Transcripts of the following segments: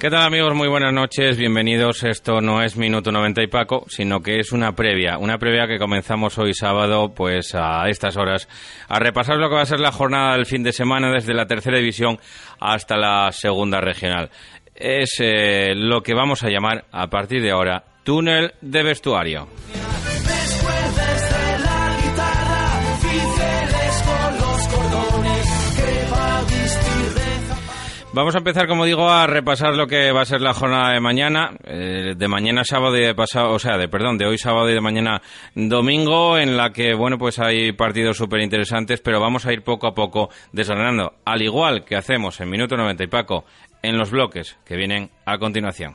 ¿Qué tal amigos? Muy buenas noches, bienvenidos. Esto no es Minuto 90 y Paco, sino que es una previa, una previa que comenzamos hoy sábado, pues a estas horas, a repasar lo que va a ser la jornada del fin de semana desde la tercera división hasta la segunda regional. Es eh, lo que vamos a llamar a partir de ahora túnel de vestuario. Vamos a empezar, como digo, a repasar lo que va a ser la jornada de mañana, eh, de mañana sábado y de pasado, o sea, de perdón, de hoy sábado y de mañana domingo, en la que, bueno, pues hay partidos súper interesantes, pero vamos a ir poco a poco desgranando, al igual que hacemos en Minuto 90 y Paco, en los bloques que vienen a continuación.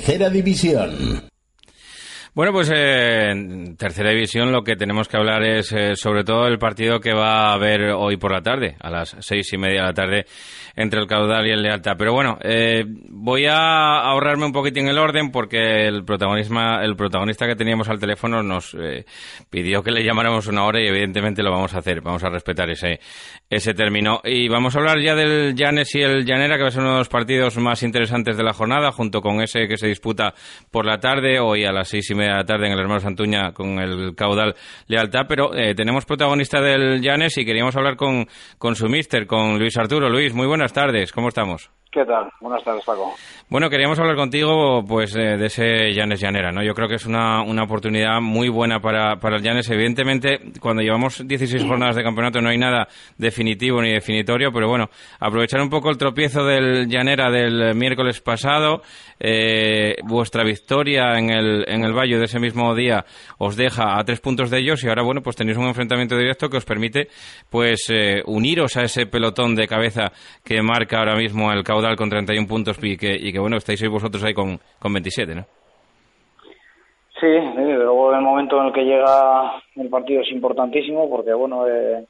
Tercera División. Bueno, pues eh, en tercera división lo que tenemos que hablar es eh, sobre todo el partido que va a haber hoy por la tarde, a las seis y media de la tarde, entre el caudal y el Lealtad. Pero bueno, eh, voy a ahorrarme un poquitín el orden porque el, protagonismo, el protagonista que teníamos al teléfono nos pidió que le llamáramos una hora y evidentemente lo vamos a hacer, vamos a respetar ese, ese término. Y vamos a hablar ya del Llanes y el Llanera, que va a ser uno de los partidos más interesantes de la jornada, junto con ese que se disputa por la tarde, hoy a las seis y media de la tarde en el hermano Santuña con el caudal Lealtad. Pero eh, tenemos protagonista del Llanes y queríamos hablar con, con su mister, con Luis Arturo. Luis, muy buenas tardes, ¿cómo estamos? ¿Qué tal? Buenas tardes, Paco. Bueno, queríamos hablar contigo pues eh, de ese Llanes Llanera, ¿no? Yo creo que es una, una oportunidad muy buena para, para el Llanes. Evidentemente, cuando llevamos 16 jornadas de campeonato no hay nada definitivo ni definitorio, pero bueno, aprovechar un poco el tropiezo del Llanera del miércoles pasado, eh, vuestra victoria en el, en el Valle de ese mismo día os deja a tres puntos de ellos y ahora, bueno, pues tenéis un enfrentamiento directo que os permite pues eh, uniros a ese pelotón de cabeza que marca ahora mismo el caudal con 31 puntos y que, y que bueno, estáis ahí vosotros ahí con, con 27, ¿no? Sí, luego el momento en el que llega el partido es importantísimo porque, bueno, eh,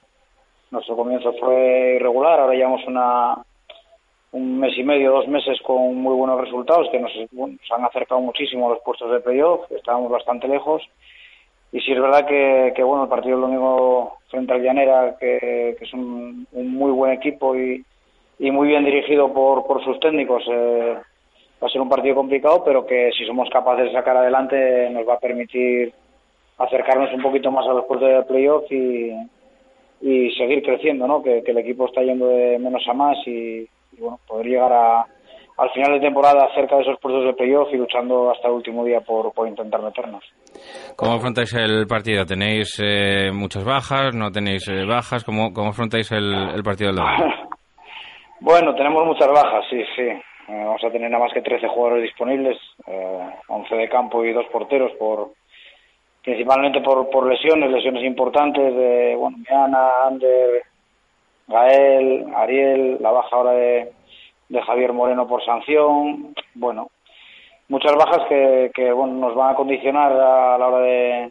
nuestro comienzo fue irregular, ahora llevamos una, un mes y medio, dos meses con muy buenos resultados que nos, han acercado muchísimo los puestos de playoff, estábamos bastante lejos. Y sí es verdad que, que bueno, el partido del domingo frente al Llanera, que, que es un, un, muy buen equipo y, y muy bien dirigido por, por sus técnicos, eh, va a ser un partido complicado, pero que si somos capaces de sacar adelante nos va a permitir acercarnos un poquito más a los puestos de playoff y, y seguir creciendo, ¿no? Que, que, el equipo está yendo de menos a más y, y bueno, poder llegar a, al final de temporada cerca de esos puestos de playoff y luchando hasta el último día por, por intentar meternos. ¿Cómo afrontáis el partido? ¿Tenéis eh, muchas bajas? ¿No tenéis eh, bajas? ¿Cómo, cómo afrontáis el, el partido del domingo? bueno, tenemos muchas bajas, sí, sí. Eh, vamos a tener nada más que 13 jugadores disponibles, eh, 11 de campo y dos porteros por principalmente por, por lesiones, lesiones importantes de bueno, Miana, Ander, Gael, Ariel, la baja ahora de, de Javier Moreno por sanción. Bueno, muchas bajas que, que bueno, nos van a condicionar a la hora de,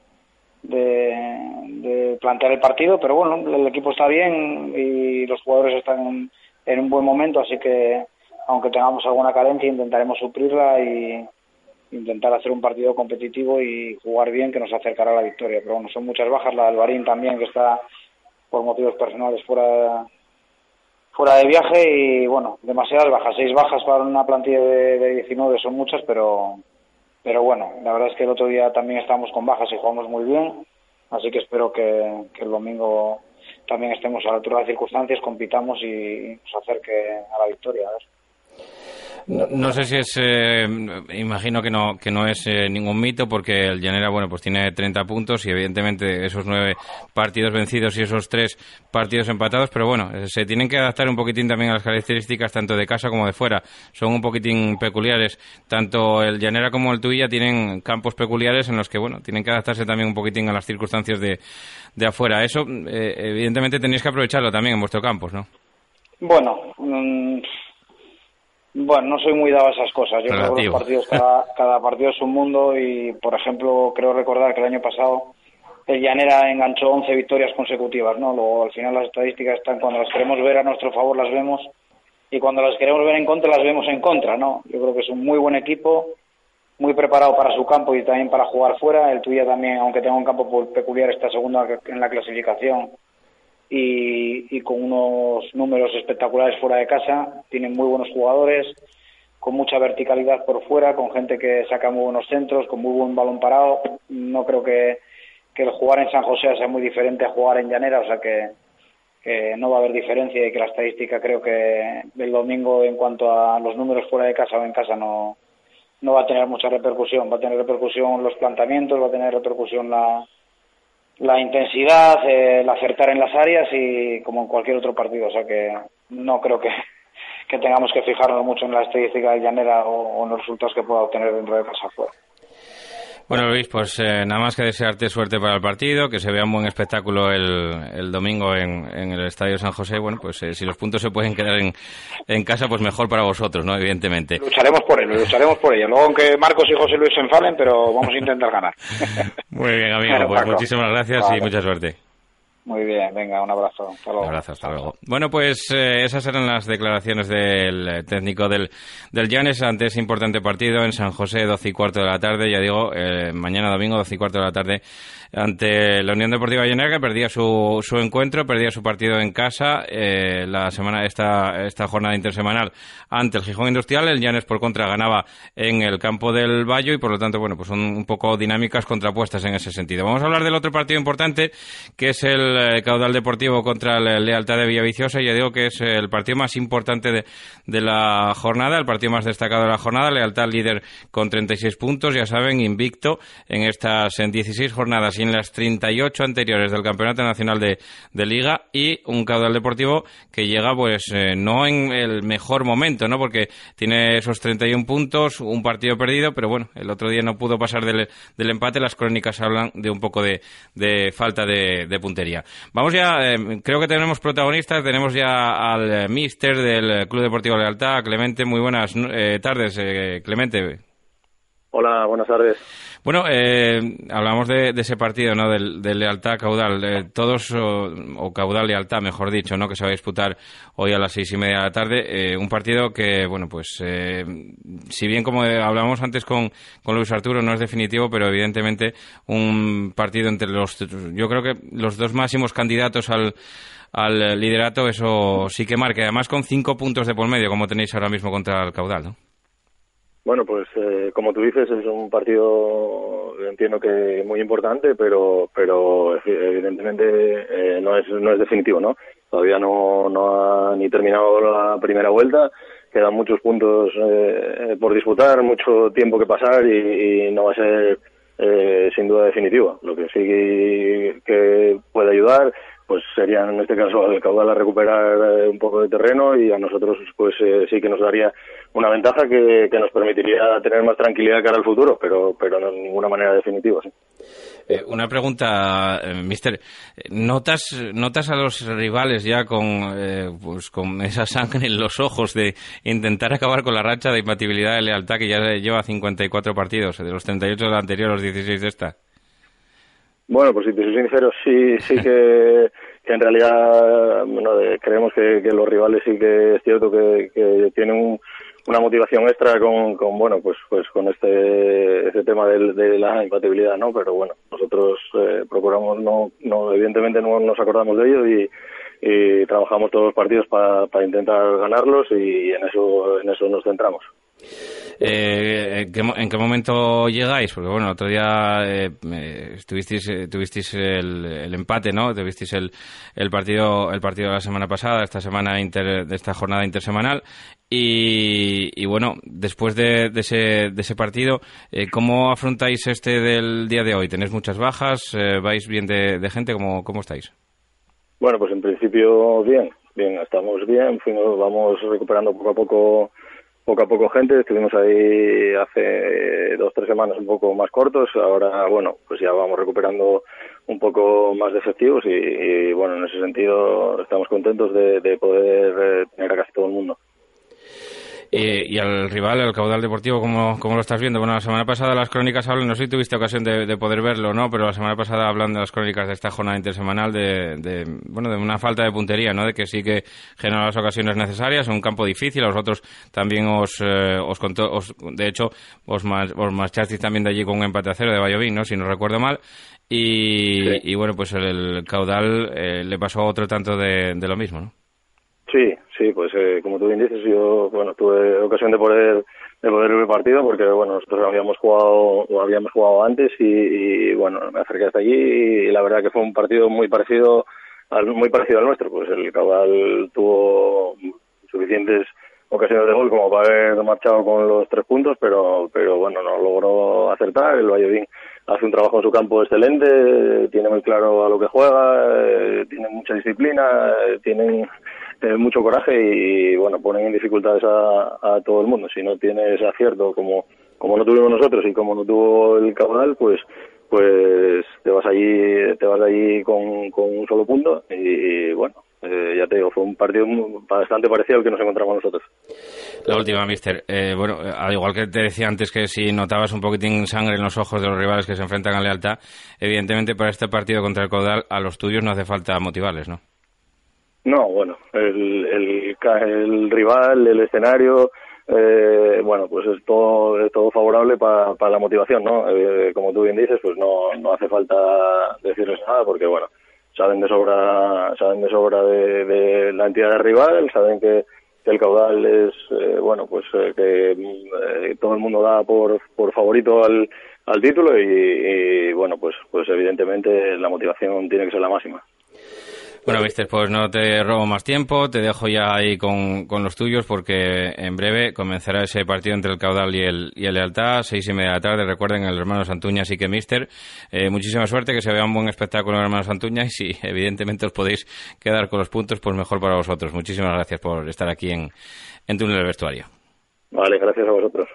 de, plantear el partido, pero bueno, el equipo está bien y los jugadores están en un buen momento, así que aunque tengamos alguna carencia intentaremos suplirla y intentar hacer un partido competitivo y jugar bien que nos acercará a la victoria. Pero bueno, son muchas bajas, la del Barín también que está por motivos personales fuera fuera de viaje y bueno, demasiadas bajas, seis bajas para una plantilla de, de 19 son muchas, pero pero bueno, la verdad es que el otro día también estábamos con bajas y jugamos muy bien, así que espero que, el domingo también estemos a la altura de las circunstancias, compitamos y nos acerque a la victoria. No, sé si es, eh, imagino que no, que no es eh, ningún mito porque el Llanera, bueno, pues tiene 30 puntos y evidentemente esos nueve partidos vencidos y esos tres partidos empatados, pero bueno, eh, se tienen que adaptar un poquitín también a las características tanto de casa como de fuera. Son un poquitín peculiares. Tanto el Llanera como el Tuilla tienen campos peculiares en los que, bueno, tienen que adaptarse también un poquitín a las circunstancias de, de afuera. Eso, evidentemente, tenéis que aprovecharlo también en vuestro campus, ¿no? Bueno, mm, bueno, no soy muy dado a esas cosas. Yo creo que los partidos, cada, partido es un mundo y, por ejemplo, creo recordar que el año pasado el Llanera enganchó 11 victorias consecutivas, ¿no? Luego, al final, las estadísticas están cuando las queremos ver a nuestro favor, las vemos y cuando las queremos ver en contra, las vemos en contra, ¿no? Yo creo que es un muy buen equipo, muy preparado para su campo y también para jugar fuera. El tuyo también, aunque tenga un campo peculiar, está segundo en la clasificación y, con unos números espectaculares fuera de casa. Tienen muy buenos jugadores, con mucha verticalidad por fuera, con gente que saca muy buenos centros, con muy buen balón parado. No creo que, que el jugar en San José sea muy diferente a jugar en Llanera, o sea que, que no va a haber diferencia y que la estadística creo que el domingo en cuanto a los números fuera de casa o en casa no, no va a tener mucha repercusión. Va a tener repercusión los planteamientos, va a tener repercusión la, la intensidad, el acertar en las áreas y como en cualquier otro partido. O sea que no creo que, que tengamos que fijarnos mucho en la estadística de Llanera o, en los resultados que pueda obtener dentro de casa fuera. Bueno, Luis, pues eh, nada más que desearte suerte para el partido, que se vea un buen espectáculo el, el domingo en, en, el Estadio San José. Bueno, pues eh, si los puntos se pueden quedar en, en, casa, pues mejor para vosotros, ¿no? Evidentemente. Lucharemos por ello, lucharemos por ello. Luego, aunque Marcos y José Luis se enfalen, pero vamos a intentar ganar. Muy bien, amigo. pues muchísimas gracias y mucha suerte. Muy bien, venga, un abrazo. Hasta luego. Un abrazo, hasta luego. Bueno, pues eh, esas eran las declaraciones del técnico del, del Llanes ante ese importante partido en San José, 12 y cuarto de la tarde. Ya digo, eh, mañana domingo, 12 y cuarto de la tarde, ante la Unión Deportiva Llanera, que perdía su, su encuentro, perdía su partido en casa eh, la semana esta, esta jornada intersemanal ante el Gijón Industrial. El Llanes, por contra, ganaba en el campo del Bayo y, por lo tanto, bueno, pues son un poco dinámicas contrapuestas en ese sentido. Vamos a hablar del otro partido importante, que es el eh, Caudal Deportivo contra el Lealtad de Villaviciosa. Ya digo que es el partido más importante de, de la jornada, el partido más destacado de la jornada. Lealtad líder con 36 puntos, ya saben, invicto en estas en 16 jornadas en las 38 anteriores del Campeonato Nacional de, de Liga y un Caudal Deportivo que llega pues eh, no en el mejor momento, ¿no? Porque tiene esos 31 puntos, un partido perdido, pero bueno, el otro día no pudo pasar del, del empate. Las crónicas hablan de un poco de, de falta de, puntería. Vamos ya, eh, creo que tenemos protagonistas, tenemos ya al eh, mister del Club Deportivo Lealtad, Clemente, muy buenas eh, tardes, Clemente. Hola, buenas tardes. Bueno, eh, hablamos de, ese partido, ¿no? De, lealtad caudal. todos, o, caudal lealtad, mejor dicho, ¿no? Que se va a disputar hoy a las seis y media de la tarde. un partido que, bueno, pues, si bien como hablábamos antes con, con Luis Arturo, no es definitivo, pero evidentemente un partido entre los, yo creo que los dos máximos candidatos al al liderato, eso sí que marca. Además, con cinco puntos de por medio, como tenéis ahora mismo contra el caudal, ¿no? Bueno, pues eh, como tú dices, es un partido, entiendo que muy importante, pero pero evidentemente eh, no es no es definitivo, ¿no? Todavía no, no ha ni terminado la primera vuelta, quedan muchos puntos eh, por disputar, mucho tiempo que pasar y, no va a ser sin duda definitivo. Lo que sí que puede ayudar pues sería en este caso al caudal a recuperar eh, un poco de terreno y a nosotros pues eh, sí que nos daría una ventaja que, nos permitiría tener más tranquilidad cara al futuro, pero pero no de ninguna manera definitiva. Eh, una pregunta, eh, Mister. ¿Notas, ¿Notas a los rivales ya con, pues con esa sangre en los ojos de intentar acabar con la racha de imbatibilidad de lealtad que ya lleva 54 partidos, de los 38 de la anterior, los 16 de esta? Bueno, pues si te soy sincero, sí, sí que, en realidad creemos que, los rivales sí que es cierto que, que tienen un una motivación extra con, con bueno pues pues con este este tema de, de la incompatibilidad no pero bueno nosotros eh, procuramos no no evidentemente no nos acordamos de ello y, y trabajamos todos los partidos para intentar ganarlos y en eso en eso nos centramos eh, ¿en, qué, momento llegáis? Porque bueno, otro día eh, estuvisteis, eh, tuvisteis el, empate, ¿no? Tuvisteis el, el partido el partido de la semana pasada, esta semana de esta jornada intersemanal y, bueno, después de, ese, de ese partido, eh, ¿cómo afrontáis este del día de hoy? ¿Tenéis muchas bajas? ¿Vais bien de, gente? ¿Cómo, ¿Cómo estáis? Bueno, pues en principio bien, bien, estamos bien, fuimos, vamos recuperando poco a poco poco a poco gente. Estuvimos ahí hace dos, tres semanas un poco más cortos. Ahora, bueno, pues ya vamos recuperando un poco más de efectivos y, bueno, en ese sentido estamos contentos de, de poder eh, tener a mundo. Y, al rival, el caudal deportivo, ¿cómo, ¿cómo, lo estás viendo? Bueno, la semana pasada las crónicas hablan, no sé si tuviste ocasión de, poder verlo, ¿no? Pero la semana pasada hablan de las crónicas de esta jornada intersemanal de, bueno, de una falta de puntería, ¿no? De que sí que genera las ocasiones necesarias, un campo difícil, a vosotros también os, eh, os contó, os, de hecho, os, os marchasteis también de allí con un empate a cero de Valladolid, ¿no? Si no recuerdo mal. Y, y bueno, pues el, caudal eh, le pasó otro tanto de, de lo mismo, ¿no? Sí, sí, pues eh, como tú bien dices, yo bueno tuve ocasión de poder de poder ver el partido porque bueno nosotros habíamos jugado o habíamos jugado antes y, bueno me acerqué hasta allí y la verdad que fue un partido muy parecido al muy parecido al nuestro, pues el Cabal tuvo suficientes ocasiones de gol como para haber marchado con los tres puntos, pero pero bueno no logró acertar. El Valladolid hace un trabajo en su campo excelente, tiene muy claro a lo que juega, eh, tiene mucha disciplina, eh, tienen eh, mucho coraje y, bueno, ponen en dificultades a, todo el mundo. Si no tienes acierto como, como no tuvimos nosotros y como no tuvo el caudal, pues pues te vas allí te vas allí con, con un solo punto y, bueno eh, ya te digo, fue un partido bastante parecido al que nos encontramos nosotros. La última, mister. Eh, bueno, al igual que te decía antes que si notabas un poquitín sangre en los ojos de los rivales que se enfrentan a lealtad, evidentemente para este partido contra el Caudal a los tuyos no hace falta motivarles, ¿no? No, bueno, el, el, el rival, el escenario, eh, bueno, pues es todo, es todo favorable para la motivación, ¿no? Eh, como tú bien dices, pues no, no hace falta decirles nada porque, bueno, saben de sobra, saben de sobra de, la entidad rival, saben que, el caudal es, eh, bueno, pues eh, que todo el mundo da por, por favorito al, al título y, y, bueno, pues, pues evidentemente la motivación tiene que ser la máxima. Bueno, mister, pues no te robo más tiempo, te dejo ya ahí con, con, los tuyos porque en breve comenzará ese partido entre el Caudal y el, y el Lealtad, seis y media de la tarde, recuerden, el hermano Santuña, así que mister, eh, muchísima suerte, que se vea un buen espectáculo el hermano Santuña y si evidentemente os podéis quedar con los puntos, pues mejor para vosotros. Muchísimas gracias por estar aquí en, en Túnel del Vestuario. Vale, gracias a vosotros.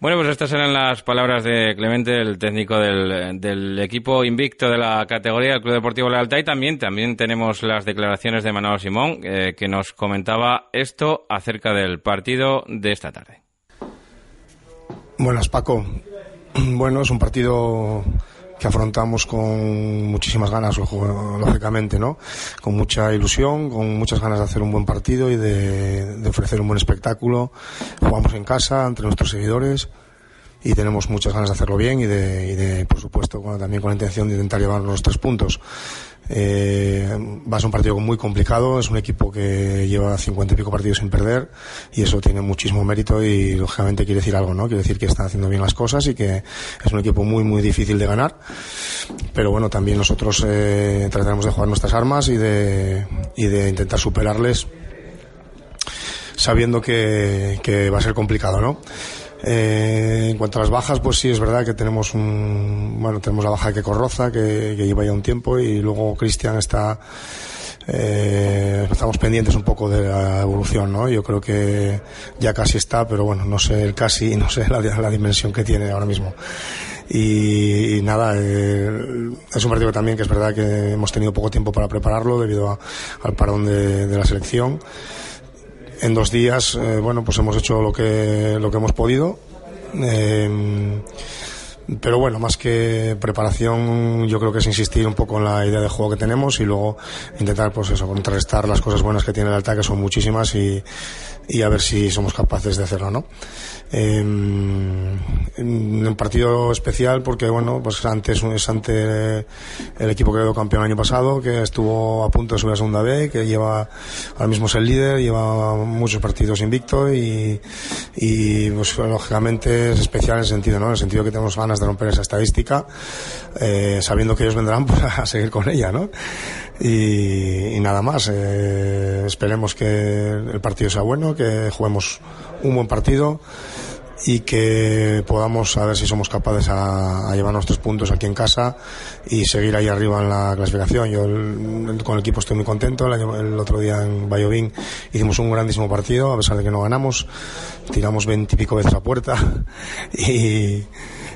Bueno, pues estas eran las palabras de Clemente, el técnico del, equipo invicto de la categoría del Club Deportivo Lealtad. Y también, también tenemos las declaraciones de Manolo Simón, eh, que nos comentaba esto acerca del partido de esta tarde. Buenas, Paco. Bueno, es un partido que afrontamos con muchísimas ganas, lógicamente, ¿no? Con mucha ilusión, con muchas ganas de hacer un buen partido y de, ofrecer un buen espectáculo. Jugamos en casa, entre nuestros seguidores y tenemos muchas ganas de hacerlo bien y de, y de por supuesto, también con la intención de intentar llevar los tres puntos. Eh, va a ser un partido muy complicado, es un equipo que lleva cincuenta y pico partidos sin perder y eso tiene muchísimo mérito y lógicamente quiere decir algo, ¿no? Quiere decir que están haciendo bien las cosas y que es un equipo muy, muy difícil de ganar. Pero bueno, también nosotros eh, trataremos de jugar nuestras armas y de, y de intentar superarles sabiendo que, que va a ser complicado, ¿no? Eh, en cuanto a las bajas, pues sí, es verdad que tenemos un, bueno, tenemos la baja de Corroza, que, lleva ya un tiempo, y luego Cristian está, eh, estamos pendientes un poco de la evolución, ¿no? Yo creo que ya casi está, pero bueno, no sé el casi, no sé la, dimensión que tiene ahora mismo. y, nada, eh, es un partido también que es verdad que hemos tenido poco tiempo para prepararlo debido al parón de, la selección. En dos días, eh, bueno, pues hemos hecho lo que, lo que hemos podido. Eh, pero bueno, más que preparación, yo creo que es insistir un poco en la idea de juego que tenemos y luego intentar, pues eso, contrarrestar las cosas buenas que tiene el ataque, son muchísimas y, y a ver si somos capaces de hacerlo, ¿no? Un partido especial porque, bueno, pues antes es ante el equipo que quedó campeón el año pasado, que estuvo a punto de subir a segunda B, que lleva, ahora mismo es el líder, lleva muchos partidos invicto y, y pues lógicamente es especial en el sentido, ¿no? En el sentido que tenemos ganas de romper esa estadística, eh, sabiendo que ellos vendrán pues, a seguir con ella, ¿no? Y, nada más, eh, esperemos que el partido sea bueno, que juguemos un buen partido y que podamos a ver si somos capaces a, llevar nuestros puntos aquí en casa y seguir ahí arriba en la clasificación. Yo con el equipo estoy muy contento. El, otro día en Bayovín hicimos un grandísimo partido, a pesar de que no ganamos. Tiramos veintipico veces a puerta y,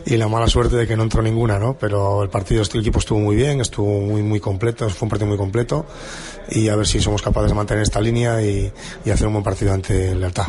y, la mala suerte de que no entró ninguna, ¿no? Pero el partido, el equipo estuvo muy bien, estuvo muy, muy completo, fue un partido muy completo y a ver si somos capaces de mantener esta línea y, y hacer un buen partido ante Lealtad.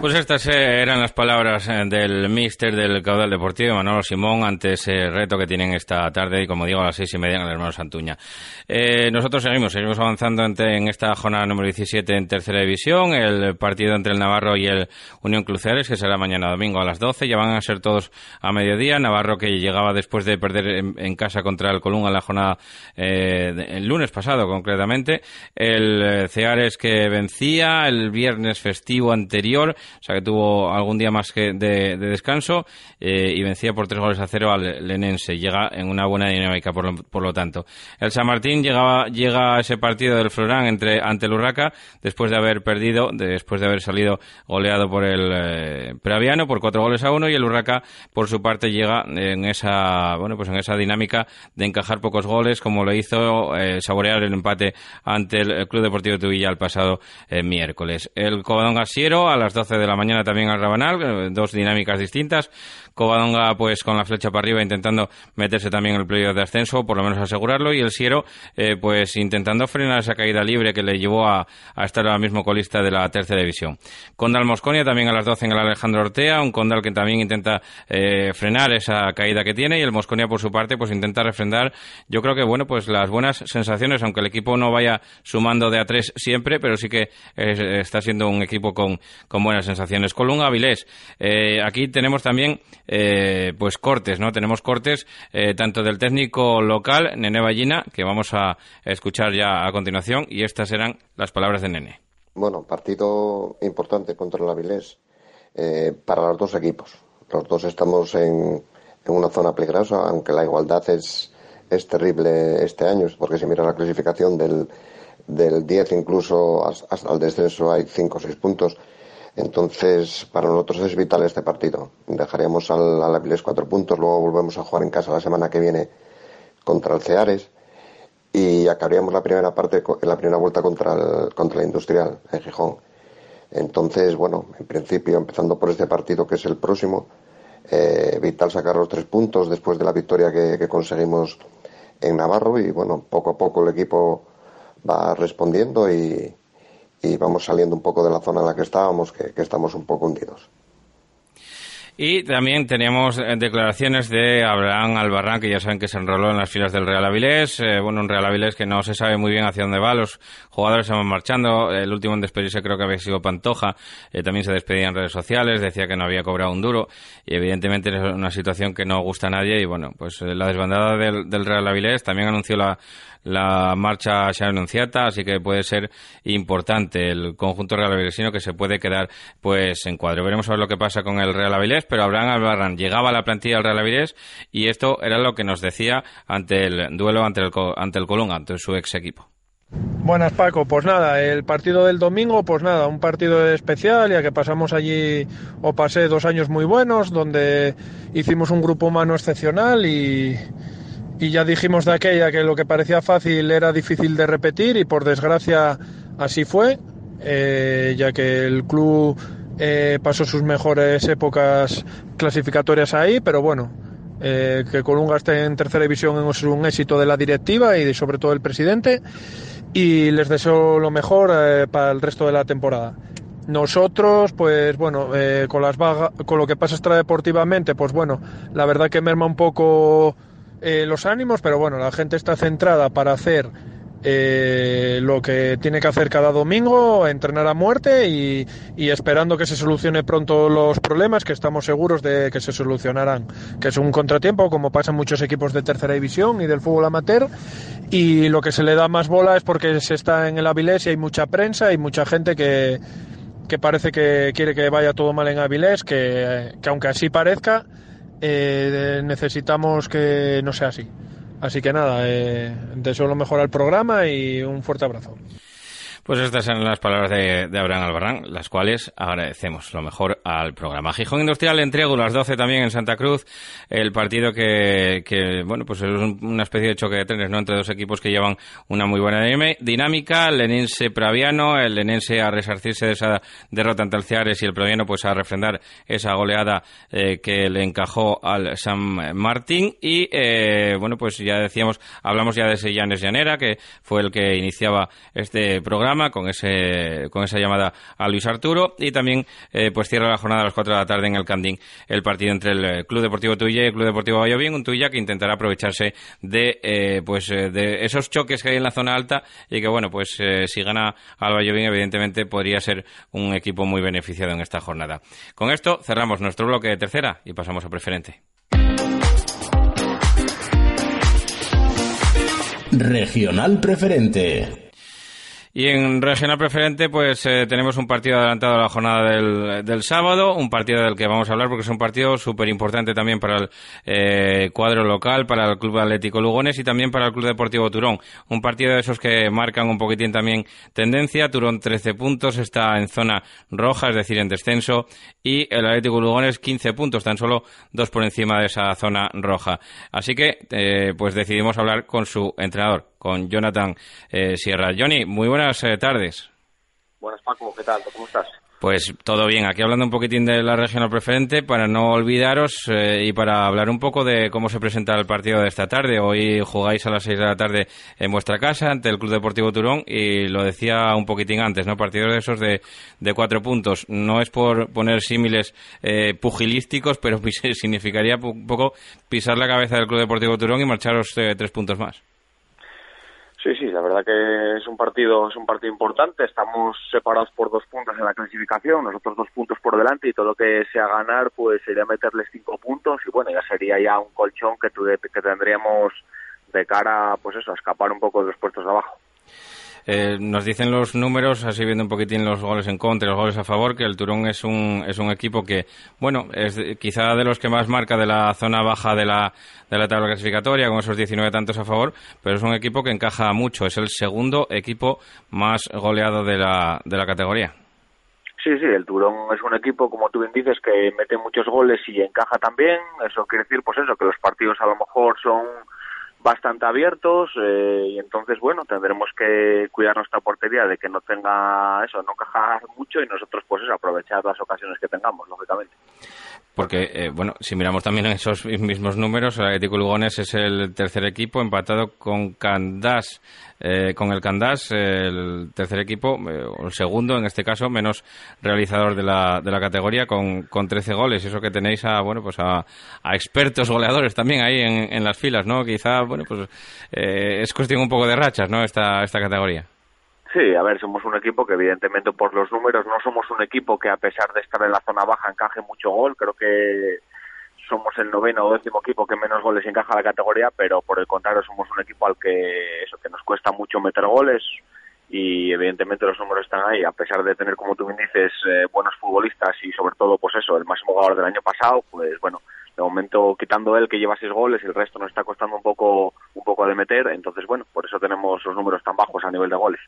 Pues estas eh, eran las palabras eh, del míster del caudal deportivo, Manolo Simón, ante ese reto que tienen esta tarde y, como digo, a las seis y media en el hermano Santuña. Eh, nosotros seguimos, seguimos avanzando en esta jornada número 17 en tercera división, el partido entre el Navarro y el Unión Cruceres, que será mañana domingo a las 12, ya van a ser todos a mediodía. Navarro que llegaba después de perder en, casa contra el Colunga en la jornada, el lunes pasado concretamente, el Ceares que vencía el viernes festivo anterior, o sea que tuvo algún día más que de, descanso eh, y vencía por tres goles a cero al Lenense. Llega en una buena dinámica, por lo, por lo tanto. El San Martín llegaba, llega a ese partido del Florán entre, ante el Urraca después de haber perdido, después de haber salido goleado por el eh, Preaviano por cuatro goles a uno y el Urraca, por su parte, llega en esa, bueno, pues en esa dinámica de encajar pocos goles, como lo hizo eh, saborear el empate ante el Club Deportivo de Tubilla el pasado miércoles. El Covadonga Siero a las 12 de la mañana también al Rabanal, eh, dos dinámicas distintas. Covadonga pues con la flecha para arriba intentando meterse también en el playoff de ascenso, por lo menos asegurarlo, y el Siero eh, pues intentando frenar esa caída libre que le llevó a, estar ahora mismo colista de la tercera división. Condal Mosconia también a las 12 en el Alejandro Ortea, un Condal que también intenta eh, frenar esa caída que tiene y el Mosconia por su parte pues intenta refrendar yo creo que bueno pues las buenas sensaciones, aunque el equipo no vaya sumando de a tres siempre, pero sí que está siendo un equipo con, con buenas sensaciones. Colunga Avilés, eh, aquí tenemos también eh, pues cortes, ¿no? Tenemos cortes eh, tanto del técnico local, Nene Ballina, que vamos a escuchar ya a continuación, y estas serán las palabras de Nene. Bueno, partido importante contra el Avilés para los dos equipos. Los dos estamos en, una zona peligrosa, aunque la igualdad es, es terrible este año, porque si mira la clasificación del, del 10 incluso hasta el descenso hay 5 o 6 puntos. Entonces, para nosotros es vital este partido. Dejaríamos al, al Avilés cuatro puntos, luego volvemos a jugar en casa la semana que viene contra el Ceares y acabaríamos la primera parte, la primera vuelta contra el, contra la Industrial en Gijón. Entonces, bueno, en principio, empezando por este partido que es el próximo, eh, vital sacar los tres puntos después de la victoria que, que conseguimos en Navarro y bueno, poco a poco el equipo va respondiendo y, y vamos saliendo un poco de la zona en la que estábamos, que, estamos un poco hundidos. Y también teníamos eh, declaraciones de Abraham Albarrán, que ya saben que se enroló en las filas del Real Avilés. Eh, bueno, un Real Avilés que no se sabe muy bien hacia dónde va. Los jugadores se van marchando. El último en despedirse creo que había sido Pantoja. Eh, también se despedía en redes sociales. Decía que no había cobrado un duro. Y evidentemente es una situación que no gusta a nadie. Y bueno, pues la desbandada del, del Real Avilés también anunció la la marcha se anunciata, así que puede ser importante el conjunto Real Avilesino que se puede quedar pues en cuadro. Veremos a ver lo que pasa con el Real Avilés, pero Abraham Albarrán llegaba a la plantilla del Real Avilés y esto era lo que nos decía ante el duelo ante el, ante el Colunga, ante su ex equipo. Buenas Paco, pues nada, el partido del domingo, pues nada, un partido especial ya que pasamos allí o pasé dos años muy buenos donde hicimos un grupo humano excepcional y, y ya dijimos de aquella que lo que parecía fácil era difícil de repetir y por desgracia así fue, eh, ya que el club eh, pasó sus mejores épocas clasificatorias ahí, pero bueno, eh, que Colunga esté en tercera división es un éxito de la directiva y sobre todo del presidente y les deseo lo mejor para el resto de la temporada. Nosotros, pues bueno, con las con lo que pasa extradeportivamente, pues bueno, la verdad que merma un poco eh, los ánimos, pero bueno, la gente está centrada para hacer eh, lo que tiene que hacer cada domingo, entrenar a muerte y, y, esperando que se solucione pronto los problemas, que estamos seguros de que se solucionarán. Que es un contratiempo, como pasa en muchos equipos de tercera división y del fútbol amateur. Y lo que se le da más bola es porque se está en el Avilés y hay mucha prensa y mucha gente que, que parece que quiere que vaya todo mal en Avilés, que, que aunque así parezca, eh, necesitamos que no sea así. Así que nada, eh, deseo lo mejor al programa y un fuerte abrazo. Pues estas son las palabras de, de, Abraham Albarrán, las cuales agradecemos lo mejor al programa. Gijón Industrial entrego las 12 también en Santa Cruz, el partido que, que, bueno, pues es una especie de choque de trenes, ¿no? Entre dos equipos que llevan una muy buena dinámica, el Lenense Praviano, el Lenense a resarcirse de esa derrota ante el y el Praviano pues a refrendar esa goleada eh, que le encajó al San Martín y, eh, bueno, pues ya decíamos, hablamos ya de ese Llanes Llanera, que fue el que iniciaba este programa con ese con esa llamada a Luis Arturo y también eh, pues cierra la jornada a las 4 de la tarde en el Candín el partido entre el eh, Club Deportivo Tuya y el Club Deportivo Valladolid, un Tuya que intentará aprovecharse de eh, pues de esos choques que hay en la zona alta y que bueno, pues si gana al Valladolid evidentemente podría ser un equipo muy beneficiado en esta jornada. Con esto cerramos nuestro bloque de tercera y pasamos a preferente. Regional Preferente. Y en regional preferente, pues eh, tenemos un partido adelantado a la jornada del, del, sábado, un partido del que vamos a hablar porque es un partido súper importante también para el eh, cuadro local, para el Club Atlético Lugones y también para el Club Deportivo Turón. Un partido de esos que marcan un poquitín también tendencia. Turón 13 puntos, está en zona roja, es decir, en descenso, y el Atlético Lugones 15 puntos, tan solo dos por encima de esa zona roja. Así que, eh, pues decidimos hablar con su entrenador, con Jonathan eh, Sierra. Johnny, muy buenas eh, tardes. Buenas, Paco, ¿qué tal? ¿Cómo estás? Pues todo bien, aquí hablando un poquitín de la regional preferente para no olvidaros eh, y para hablar un poco de cómo se presenta el partido de esta tarde. Hoy jugáis a las 6 de la tarde en vuestra casa ante el Club Deportivo Turón y lo decía un poquitín antes, ¿no? Partidos de esos de, de cuatro puntos. No es por poner símiles eh, pugilísticos, pero significaría un poco pisar la cabeza del Club Deportivo Turón y marcharos eh, tres puntos más. Sí, sí, la verdad que es un partido es un partido importante. Estamos separados por dos puntos en la clasificación, nosotros dos puntos por delante y todo lo que sea ganar, pues sería meterles cinco puntos y bueno, ya sería ya un colchón que, que tendríamos de cara, pues eso, a escapar un poco de los puestos de abajo. Eh, nos dicen los números, así viendo un poquitín los goles en contra y los goles a favor, que el Turón es un, es un equipo que, bueno, es quizá de los que más marca de la zona baja de la, de la tabla clasificatoria, con esos 19 tantos a favor, pero es un equipo que encaja mucho. Es el segundo equipo más goleado de la, de la categoría. Sí, sí, el Turón es un equipo, como tú bien dices, que mete muchos goles y encaja también. Eso quiere decir, pues eso, que los partidos a lo mejor son bastante abiertos eh, y entonces bueno tendremos que cuidar nuestra portería de que no tenga eso no cajar mucho y nosotros pues eso aprovechar las ocasiones que tengamos lógicamente porque eh, bueno si miramos también esos mismos números el Atlético Lugones es el tercer equipo empatado con Candás eh, con el Candás, el tercer equipo, eh, o el segundo en este caso, menos realizador de la, de la categoría, con, con 13 goles. Eso que tenéis a, bueno, pues a, a expertos goleadores también ahí en, en, las filas, ¿no? Quizá, bueno, pues eh, es cuestión un poco de rachas, ¿no? Esta, esta categoría. Sí, a ver, somos un equipo que evidentemente por los números no somos un equipo que a pesar de estar en la zona baja encaje mucho gol. Creo que somos el noveno o décimo equipo que menos goles encaja la categoría, pero por el contrario somos un equipo al que eso que nos cuesta mucho meter goles y evidentemente los números están ahí, a pesar de tener como tú bien dices eh, buenos futbolistas y sobre todo pues eso, el máximo jugador del año pasado, pues bueno, de momento quitando él que lleva seis goles y el resto nos está costando un poco un poco de meter, entonces bueno, por eso tenemos los números tan bajos a nivel de goles.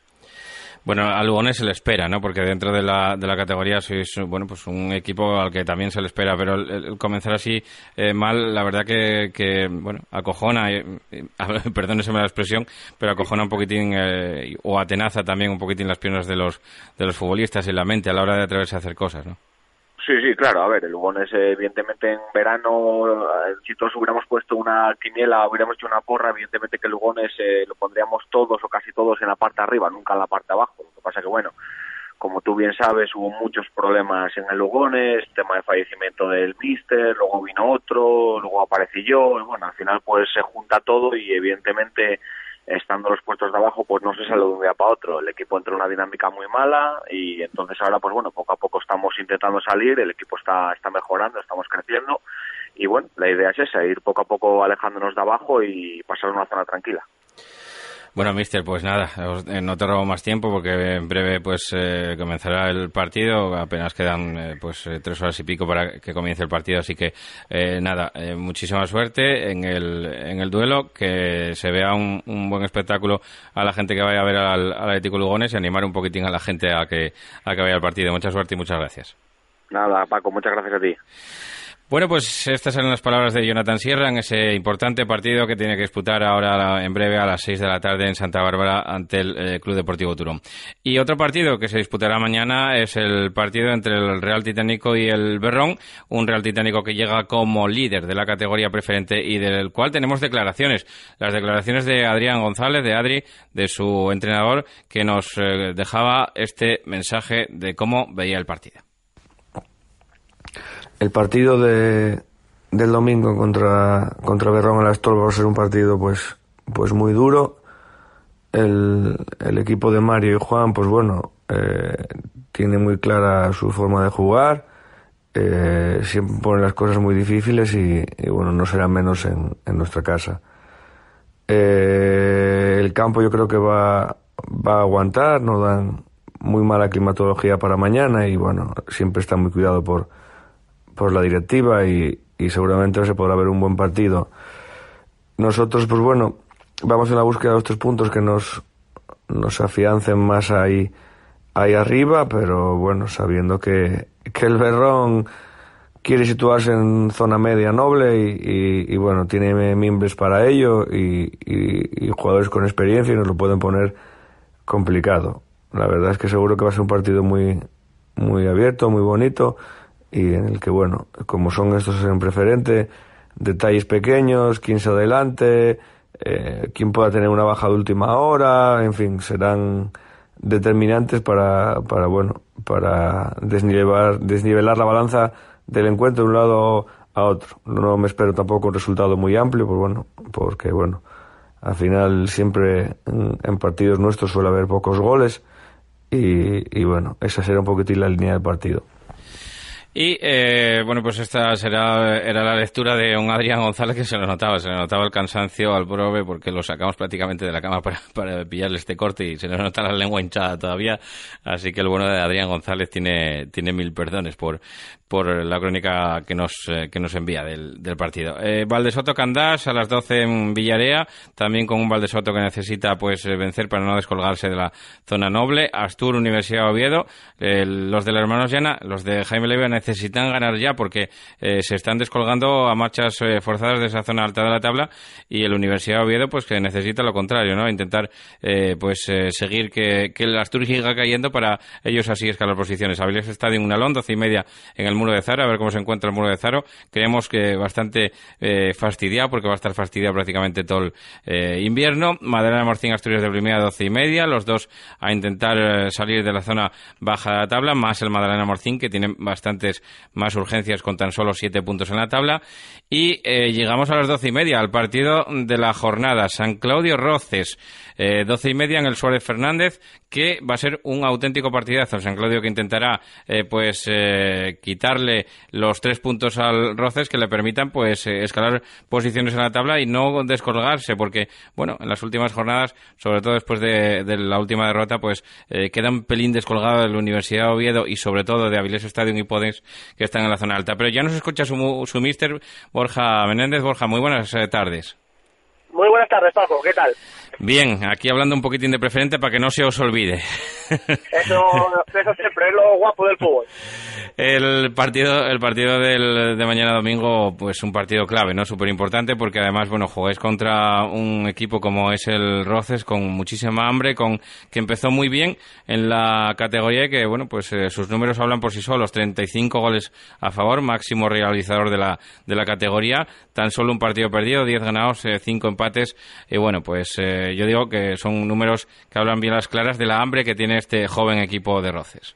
Bueno, a Lugones se le espera, ¿no? Porque dentro de la, de la categoría sois, bueno, pues un equipo al que también se le espera, pero el, comenzar así eh, mal, la verdad que, que bueno, acojona, eh, perdóneseme la expresión, pero acojona un poquitín, eh, o atenaza también un poquitín las piernas de los, de los futbolistas y la mente a la hora de atreverse a hacer cosas, ¿no? Sí, sí, claro. A ver, el Lugones, evidentemente, en verano, eh, si todos hubiéramos puesto una quiniela, hubiéramos hecho una porra, evidentemente que el Lugones eh, lo pondríamos todos o casi todos en la parte arriba, nunca en la parte abajo. Lo que pasa que, bueno, como tú bien sabes, hubo muchos problemas en el Lugones, tema de fallecimiento del mister, luego vino otro, luego aparecí yo, y bueno, al final pues se junta todo y evidentemente estando los puestos de abajo, pues no se sale de un día para otro. El equipo entra en una dinámica muy mala y entonces ahora, pues bueno, poco a poco estamos intentando salir, el equipo está, está mejorando, estamos creciendo y bueno, la idea es esa, ir poco a poco alejándonos de abajo y pasar a una zona tranquila. Bueno, mister, pues nada, eh, no te robo más tiempo porque en breve pues eh, comenzará el partido, apenas quedan eh, pues tres horas y pico para que comience el partido, así que nada, muchísima suerte en el, en el duelo, que se vea un, buen espectáculo a la gente que vaya a ver al, al Atlético Lugones y animar un poquitín a la gente a que, a que vaya al partido. Mucha suerte y muchas gracias. Nada, Paco, muchas gracias a ti. Bueno, pues estas eran las palabras de Jonathan Sierra en ese importante partido que tiene que disputar ahora en breve a las 6 de la tarde en Santa Bárbara ante el eh, Club Deportivo Turón. Y otro partido que se disputará mañana es el partido entre el Real Titánico y el Berrón, un Real Titánico que llega como líder de la categoría preferente y del cual tenemos declaraciones. Las declaraciones de Adrián González, de Adri, de su entrenador, que nos eh, dejaba este mensaje de cómo veía el partido. El partido de, del domingo contra, contra Berrón en la Estolva va a ser un partido pues, pues muy duro. El, el equipo de Mario y Juan, pues bueno, eh, tiene muy clara su forma de jugar. Eh, siempre ponen las cosas muy difíciles y, bueno, no será menos en, en nuestra casa. Eh, el campo yo creo que va, va a aguantar, no dan muy mala climatología para mañana y bueno, siempre está muy cuidado por, por la directiva y, seguramente se podrá ver un buen partido. Nosotros, pues bueno, vamos en la búsqueda de estos puntos que nos, nos afiancen más ahí, ahí arriba, pero bueno, sabiendo que, que el Berrón quiere situarse en zona media noble y, y, bueno, tiene miembros para ello y, y, jugadores con experiencia y nos lo pueden poner complicado. La verdad es que seguro que va a ser un partido muy, muy abierto, muy bonito y en el que, bueno, como son estos en preferente, detalles pequeños, quién se adelante, eh, quién pueda tener una baja de última hora, en fin, serán determinantes para, para bueno, para desnivelar, desnivelar la balanza del encuentro de un lado a otro. No me espero tampoco un resultado muy amplio, pues bueno, porque bueno, al final siempre en, partidos nuestros suele haber pocos goles y, y bueno, esa será un poquitín la línea del partido. Y eh, bueno, pues esta será era la lectura de un Adrián González que se le notaba, se le notaba el cansancio al prove porque lo sacamos prácticamente de la cama para, para pillarle este corte y se le nota la lengua hinchada todavía. Así que el bueno de Adrián González tiene, tiene mil perdones por, la crónica que nos, eh, que nos envía del, del partido. Eh, Valdesoto Candás a las 12 en Villarea, también con un Valdesoto que necesita pues eh, vencer para no descolgarse de la zona noble. Astur, Universidad de Oviedo, los de los hermanos Llana, los de Jaime Levia necesitan ganar ya porque se están descolgando a marchas forzadas de esa zona alta de la tabla y el Universidad Oviedo pues que necesita lo contrario, ¿no? Intentar pues seguir que, que el Astur siga cayendo para ellos así escalar posiciones. Avilés en una Londres y media en el de Zaro, a ver cómo se encuentra el muro de Zaro. Creemos que bastante eh, fastidiado, porque va a estar fastidiado prácticamente todo el eh, invierno. Madera de Morcín, Asturias de Primera, doce y media. Los dos a intentar eh, salir de la zona baja de la tabla, más el Madalena Morcín, que tiene bastantes más urgencias con tan solo siete puntos en la tabla. Y eh, llegamos a las doce y media, al partido de la jornada. San Claudio Roces, doce y media en el Suárez Fernández, que va a ser un auténtico partidazo. San Claudio que intentará pues quitar darle los tres puntos al Roces que le permitan pues eh, escalar posiciones en la tabla y no descolgarse, porque bueno, en las últimas jornadas, sobre todo después de, la última derrota, pues eh, queda un pelín descolgado de la Universidad de Oviedo y sobre todo de Avilés Stadium y Podens que están en la zona alta. Pero ya nos escucha su, su mister Borja Menéndez. Borja, muy buenas eh, tardes. Muy buenas tardes, Paco. ¿Qué tal? Bien, aquí hablando un poquitín de preferente para que no se os olvide. Eso, eso siempre es lo guapo del fútbol. El partido, el partido del, de mañana domingo, pues un partido clave, ¿no? Súper importante porque además, bueno, jugáis contra un equipo como es el Roces con muchísima hambre, con que empezó muy bien en la categoría y que, bueno, pues eh, sus números hablan por sí solos. 35 goles a favor, máximo realizador de la, de la categoría. Tan solo un partido perdido, 10 ganados, 5 empates. Y bueno, pues eh, yo digo que son números que hablan bien las claras de la hambre que tiene este joven equipo de Roces.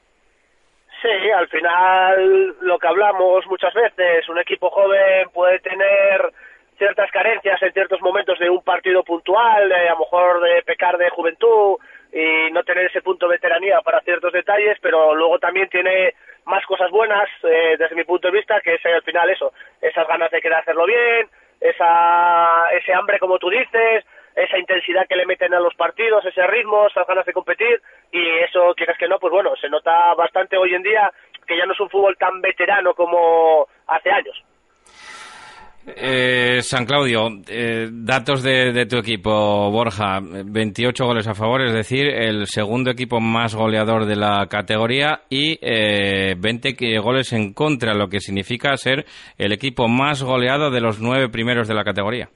Sí, al final lo que hablamos muchas veces, un equipo joven puede tener ciertas carencias en ciertos momentos de un partido puntual, a lo mejor de pecar de juventud y no tener ese punto de veteranía para ciertos detalles, pero luego también tiene más cosas buenas eh, desde mi punto de vista, que es al final eso, esas ganas de querer hacerlo bien, esa, ese hambre como tú dices, esa intensidad que le meten a los partidos, ese ritmo, esas ganas de competir y eso, quieres que no, pues bueno, se nota bastante hoy en día que ya no es un fútbol tan veterano como hace años. Eh, San Claudio, eh, datos de, tu equipo, Borja, 28 goles a favor, es decir, el segundo equipo más goleador de la categoría y eh, 20 goles en contra, lo que significa ser el equipo más goleado de los nueve primeros de la categoría.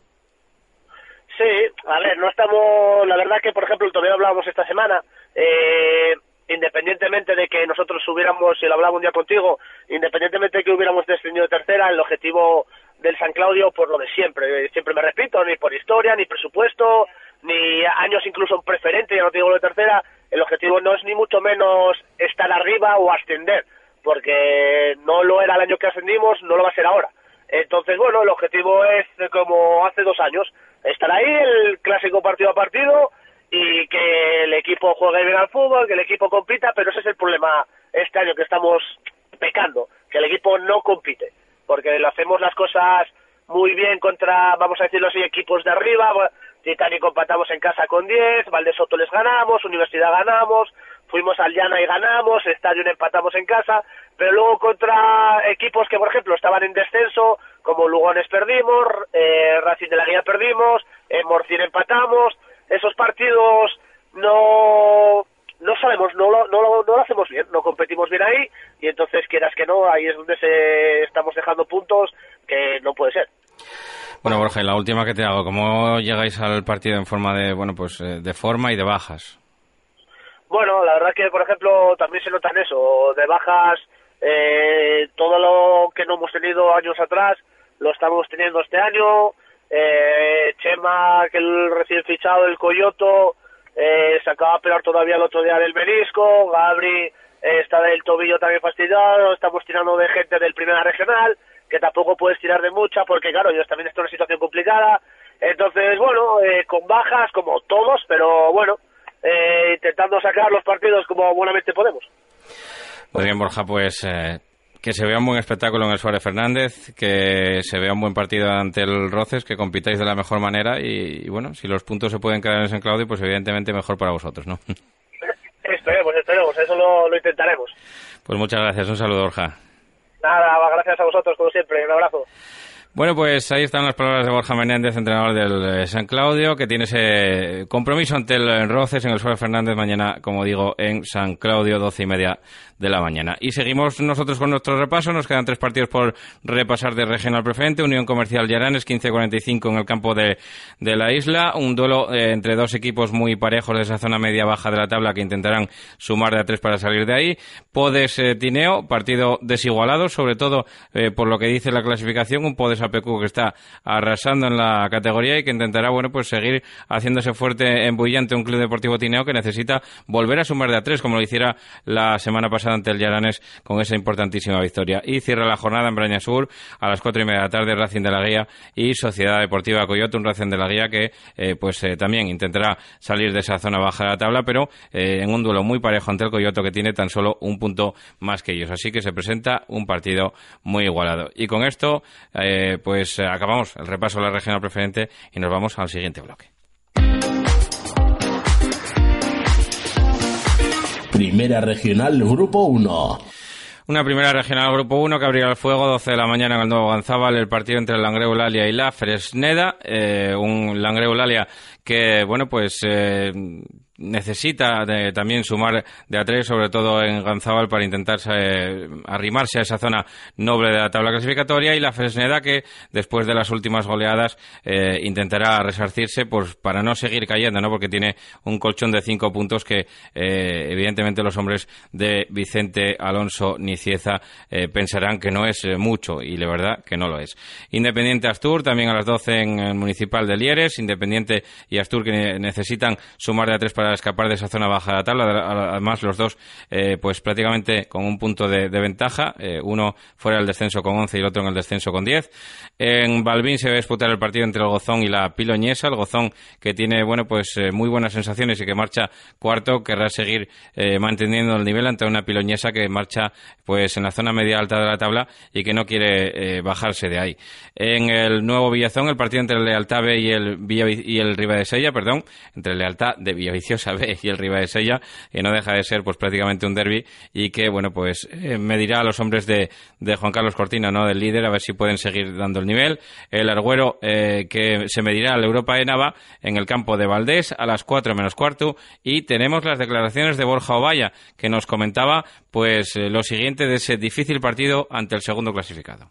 A ver, no estamos, la verdad que por ejemplo todavía hablábamos esta semana, eh, independientemente de que nosotros hubiéramos, si lo hablaba un día contigo, independientemente de que hubiéramos descendido tercera, el objetivo del San Claudio por lo de siempre, siempre me repito, ni por historia, ni presupuesto, ni años incluso en preferente, ya no digo lo de tercera, el objetivo no es ni mucho menos estar arriba o ascender, porque no lo era el año que ascendimos, no lo va a ser ahora. Entonces, bueno, el objetivo es como hace dos años, estar ahí, el clásico partido a partido y que el equipo juegue bien al fútbol, que el equipo compita, pero ese es el problema este año que estamos pecando, que el equipo no compite, porque lo hacemos las cosas muy bien contra, vamos a decirlo así, equipos de arriba, Titanic empatamos en casa con 10, Valdesoto les ganamos, Universidad ganamos, fuimos al Llana y ganamos, Estadio empatamos en casa, pero luego contra equipos que, por ejemplo, estaban en descenso, como Lugones perdimos, eh, Racing de la Guía perdimos, en Morcín empatamos, esos partidos no no sabemos, no lo, no, lo, no lo hacemos bien, no competimos bien ahí y entonces quieras que no, ahí es donde se estamos dejando puntos que no puede ser. Bueno, Borja, la última que te hago, ¿cómo llegáis al partido en forma de, bueno, pues eh, de forma y de bajas? Bueno, la verdad que, por ejemplo, también se notan eso, de bajas, eh, todo lo que no hemos tenido años atrás, lo estamos teniendo este año, eh, Chema, que el recién fichado del Coyoto, eh, se acaba de peor todavía el otro día del menisco, Gabri eh, está del tobillo también fastidiado, estamos tirando de gente del Primera Regional, que tampoco puedes tirar de mucha porque claro, ellos también están en una situación complicada, entonces bueno, eh, con bajas como todos, pero bueno, eh, intentando sacar los partidos como buenamente podemos. Muy bien, Borja, pues eh, que se vea un buen espectáculo en el Suárez Fernández, que se vea un buen partido ante el Roces, que compitáis de la mejor manera y, bueno, si los puntos se pueden quedar en San Claudio, pues evidentemente mejor para vosotros, ¿no? Esperemos, esperemos, eso lo, lo intentaremos. Pues muchas gracias, un saludo, Borja. Nada, gracias a vosotros, como siempre, un abrazo. Bueno, pues ahí están las palabras de Borja Menéndez, entrenador del eh, San Claudio, que tiene ese compromiso ante el Roces en el Suárez Fernández mañana, como digo, en San Claudio, doce y media de la mañana. Y seguimos nosotros con nuestro repaso. Nos quedan tres partidos por repasar de Regional Preferente. Unión Comercial Llaranes, 15-45 en el campo de, de, la isla. Un duelo eh, entre dos equipos muy parejos de esa zona media-baja de la tabla que intentarán sumar de a tres para salir de ahí. Podes eh, Tineo, partido desigualado, sobre todo eh, por lo que dice la clasificación. Un Podes APQ que está arrasando en la categoría y que intentará, bueno, pues seguir haciéndose fuerte en Bullante, un club deportivo Tineo que necesita volver a sumar de a tres, como lo hiciera la semana pasada ante el Llaranes con esa importantísima victoria. Y cierra la jornada en Braña Sur a las cuatro y media de la tarde, Racing de la Guía y Sociedad Deportiva Coyote, un Racing de la Guía que eh, pues eh, también intentará salir de esa zona baja de la tabla, pero eh, en un duelo muy parejo ante el Coyote que tiene tan solo un punto más que ellos. Así que se presenta un partido muy igualado. Y con esto, pues acabamos el repaso de la regional preferente y nos vamos al siguiente bloque. Primera Regional Grupo 1. Una primera regional Grupo 1 que abrirá el fuego 12 de la mañana en el Nuevo Gonzábal, el partido entre el Langreo Eulalia y la Fresneda. Eh, un Langreo Eulalia que, bueno, pues eh, necesita también sumar de a tres, sobre todo en Ganzábal, para intentar eh, arrimarse a esa zona noble de la tabla clasificatoria y la Fresneda que después de las últimas goleadas eh, intentará resarcirse pues, para no seguir cayendo, ¿no? porque tiene un colchón de cinco puntos que eh, evidentemente los hombres de Vicente Alonso Nicieza pensarán que no es mucho y la verdad que no lo es. Independiente Astur también a las 12 en el municipal de Lieres, Independiente y Astur que necesitan sumar de a tres para para escapar de esa zona baja de la tabla. Además, los dos, eh, pues prácticamente con un punto de, ventaja. Eh, uno fuera del descenso con 11 y el otro en el descenso con 10. En Balbín se va a disputar el partido entre el Gozón y la Piloñesa. El Gozón que tiene, bueno, pues eh, muy buenas sensaciones y que marcha cuarto, querrá seguir manteniendo el nivel ante una Piloñesa que marcha, pues, en la zona media alta de la tabla y que no quiere bajarse de ahí. En el nuevo Villazón, el partido entre el Lealtad B y el, Villa, y el perdón, entre el Lealtad de Villaviciosa sabe y el Riva de Sella, que no deja de ser pues prácticamente un derby y que, bueno, pues eh, medirá a los hombres de, de, Juan Carlos Cortina, ¿no? Del líder, a ver si pueden seguir dando el nivel. El Argüero, eh, que se medirá a la Europa de Nava en el campo de Valdés a las 4 menos cuarto y tenemos las declaraciones de Borja Ovalla, que nos comentaba pues eh, lo siguiente de ese difícil partido ante el segundo clasificado.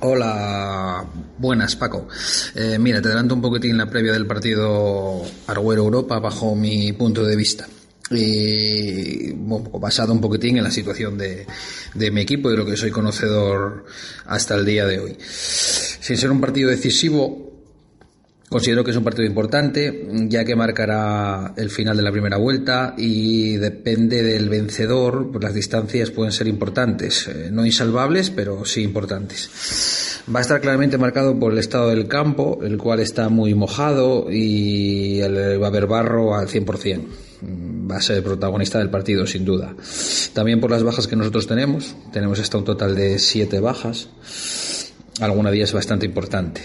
Hola, buenas Paco. Eh, mira, te adelanto un poquitín la previa del partido Arguero Europa bajo mi punto de vista. Y basado un poquitín en la situación de, mi equipo y de lo que soy conocedor hasta el día de hoy. Sin ser un partido decisivo, Considero que es un partido importante, ya que marcará el final de la primera vuelta y depende del vencedor, pues las distancias pueden ser importantes, eh, no insalvables, pero sí importantes. Va a estar claramente marcado por el estado del campo, el cual está muy mojado y va a haber barro al 100% va a ser protagonista del partido, sin duda. También por las bajas que nosotros tenemos, tenemos hasta un total de siete bajas, alguna de ellas bastante importante.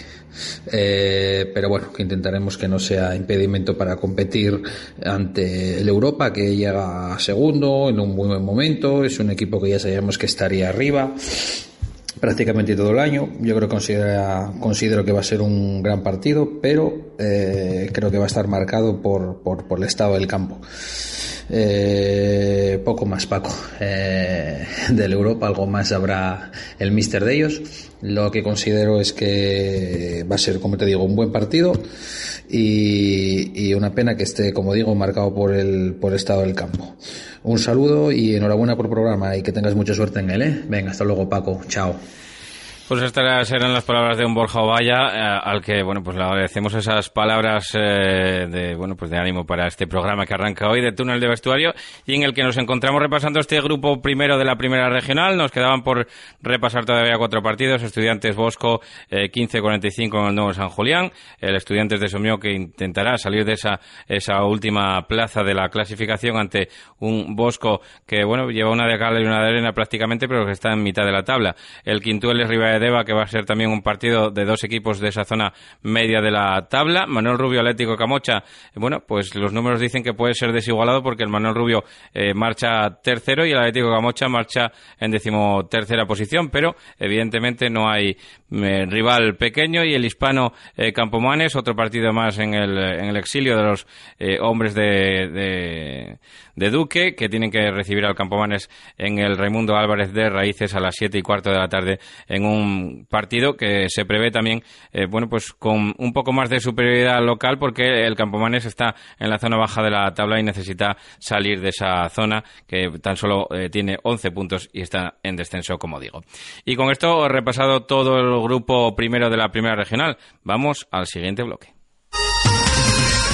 Eh, pero bueno, que intentaremos que no sea impedimento para competir ante el Europa, que llega segundo en un muy buen momento. Es un equipo que ya sabíamos que estaría arriba prácticamente todo el año. Yo creo considera, considero que va a ser un gran partido, pero eh, creo que va a estar marcado por, por, por el estado del campo. Eh, poco más, Paco. Eh, del Europa, algo más habrá el mister de ellos. Lo que considero es que va a ser, como te digo, un buen partido y, y una pena que esté, como digo, marcado por el, por el estado del campo. Un saludo y enhorabuena por el programa y que tengas mucha suerte en él. ¿eh? Venga, hasta luego, Paco. Chao. Pues estas eran las palabras de un Borja Ovalla, eh, al que, bueno, pues le agradecemos esas palabras eh, de, bueno, pues de ánimo para este programa que arranca hoy de Túnel de Vestuario y en el que nos encontramos repasando este grupo primero de la primera regional. Nos quedaban por repasar todavía cuatro partidos. Estudiantes Bosco, eh, 15-45 en el Nuevo San Julián. El Estudiantes de Somió que intentará salir de esa, esa última plaza de la clasificación ante un Bosco que, bueno, lleva una de cal y una de arena prácticamente, pero que está en mitad de la tabla. El Quintuel es Riva Deva, que va a ser también un partido de dos equipos de esa zona media de la tabla. Manuel Rubio Atlético Camocha, bueno, pues los números dicen que puede ser desigualado porque el Manuel Rubio eh, marcha tercero y el Atlético Camocha marcha en decimotercera posición, pero evidentemente no hay eh, rival pequeño y el hispano eh, Campomanes, otro partido más en el, en el exilio de los hombres de, de, de, Duque, que tienen que recibir al Campomanes en el Raimundo Álvarez de Raíces a las siete y cuarto de la tarde en un partido que se prevé también, eh, bueno, pues con un poco más de superioridad local porque el Campomanes está en la zona baja de la tabla y necesita salir de esa zona que tan solo eh, tiene 11 puntos y está en descenso, como digo. Y con esto repasado todo el grupo primero de la primera regional. Vamos al siguiente bloque.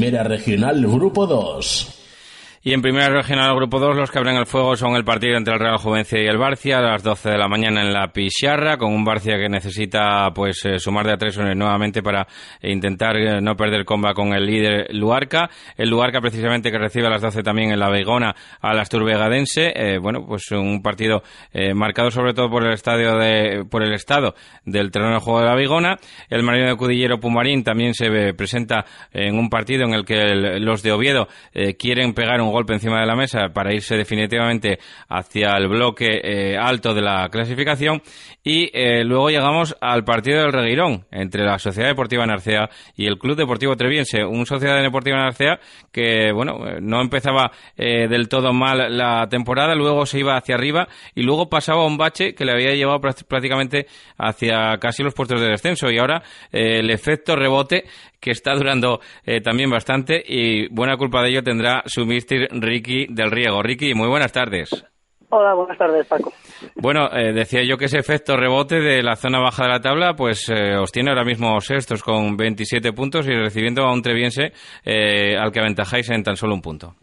Primera Regional Grupo 2. Y en primera regional grupo 2 los que abren el fuego son el partido entre el Real Juvencia y el Barcia a las 12 de la mañana en la Picharra con un Barcia que necesita pues eh, sumar de a tres nuevamente para intentar eh, no perder comba con el líder Luarca. El Luarca precisamente que recibe a las 12 también en la Beigona a las Turbegadense. Eh, bueno, pues un partido marcado sobre todo por el estadio de por el estado del terreno de juego de la Beigona. El Marino de Cudillero Pumarín también se presenta en un partido en el que los de Oviedo quieren pegar un golpe encima de la mesa para irse definitivamente hacia el bloque eh, alto de la clasificación. Y eh, luego llegamos al partido del Reguirón entre la Sociedad Deportiva Narcea y el Club Deportivo Treviense. Un Sociedad Deportiva Narcea que, bueno, no empezaba eh, del todo mal la temporada, luego se iba hacia arriba y luego pasaba un bache que le había llevado prácticamente hacia casi los puestos de descenso. Y ahora el efecto rebote que está durando también bastante y buena culpa de ello tendrá su mister Ricky del Riego. Ricky, muy buenas tardes. Hola, buenas tardes, Paco. Bueno, eh, decía yo que ese efecto rebote de la zona baja de la tabla, pues eh, os tiene ahora mismo sextos con 27 puntos y recibiendo a un Treviense eh, al que aventajáis en tan solo un punto.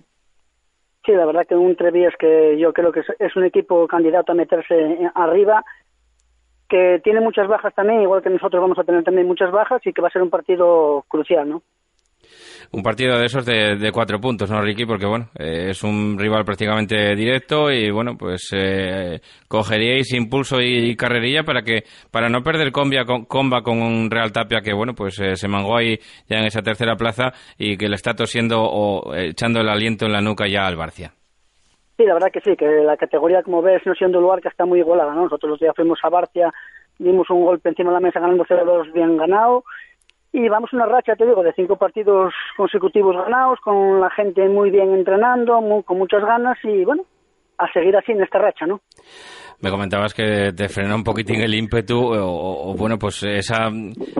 Sí, la verdad que un Trevies que yo creo que es un equipo candidato a meterse arriba, que tiene muchas bajas también, igual que nosotros vamos a tener también muchas bajas y que va a ser un partido crucial, ¿no? un partido de esos de, cuatro puntos, ¿no, Ricky? Porque, bueno, eh, es un rival prácticamente directo y, bueno, pues eh, cogeríais impulso y, carrerilla para que para no perder comba con, un Real Tapia que, bueno, pues eh, se mangó ahí ya en esa tercera plaza y que le está tosiendo o echando el aliento en la nuca ya al Barcia. Sí, la verdad que sí, que la categoría, como ves, no siendo lugar que está muy igualada, ¿no? Nosotros los días fuimos a Barcia, dimos un golpe encima de la mesa ganando 0-2 bien ganado y vamos una racha, te digo, de cinco partidos consecutivos ganados, con la gente muy bien entrenando, con muchas ganas y bueno, a seguir así en esta racha, ¿no? Me comentabas que te frena un poquitín el ímpetu, o, bueno, pues esa,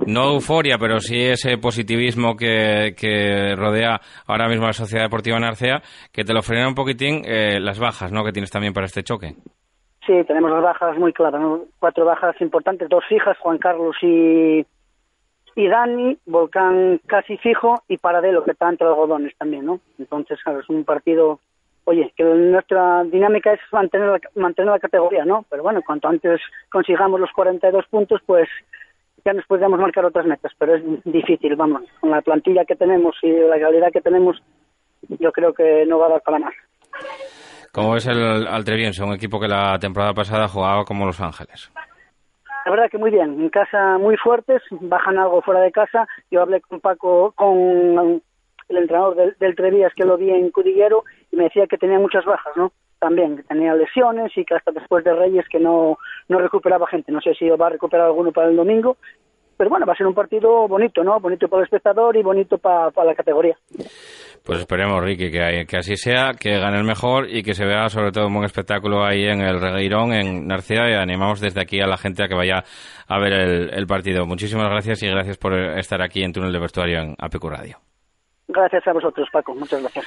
no euforia, pero sí ese positivismo que, rodea ahora mismo la Sociedad Deportiva Narcea, que te lo frena un poquitín eh, las bajas, ¿no?, que tienes también para este choque. Sí, tenemos las bajas muy claras, cuatro bajas importantes, dos hijas, Juan Carlos y y Dani, Volcán casi fijo y Paradelo, que está entre algodones también, ¿no? Entonces, claro, es un partido, oye, que nuestra dinámica es mantener la, mantener la categoría, ¿no? Pero bueno, cuanto antes consigamos los 42 puntos, pues ya nos podríamos marcar otras metas, pero es difícil, vamos, con la plantilla que tenemos y la calidad que tenemos, yo creo que no va a dar para más. ¿Cómo es el Altreviense, un equipo que la temporada pasada jugaba como Los Ángeles? La verdad que muy bien, en casa muy fuertes, bajan algo fuera de casa. Yo hablé con Paco, con el entrenador del, del Trevías que lo vi en Cudillero y me decía que tenía muchas bajas, ¿no? También, que tenía lesiones y que hasta después de Reyes que no, no recuperaba gente. No sé si va a recuperar alguno para el domingo, pero bueno, va a ser un partido bonito, ¿no? Bonito para el espectador y bonito para, para la categoría. Pues esperemos, Ricky, que, que, así sea, que gane el mejor y que se vea sobre todo un buen espectáculo ahí en el Regueirón, en Narcea, y animamos desde aquí a la gente a que vaya a ver el, el partido. Muchísimas gracias y gracias por estar aquí en Túnel de Vestuario en APQ Radio. Gracias a vosotros, Paco. Muchas gracias.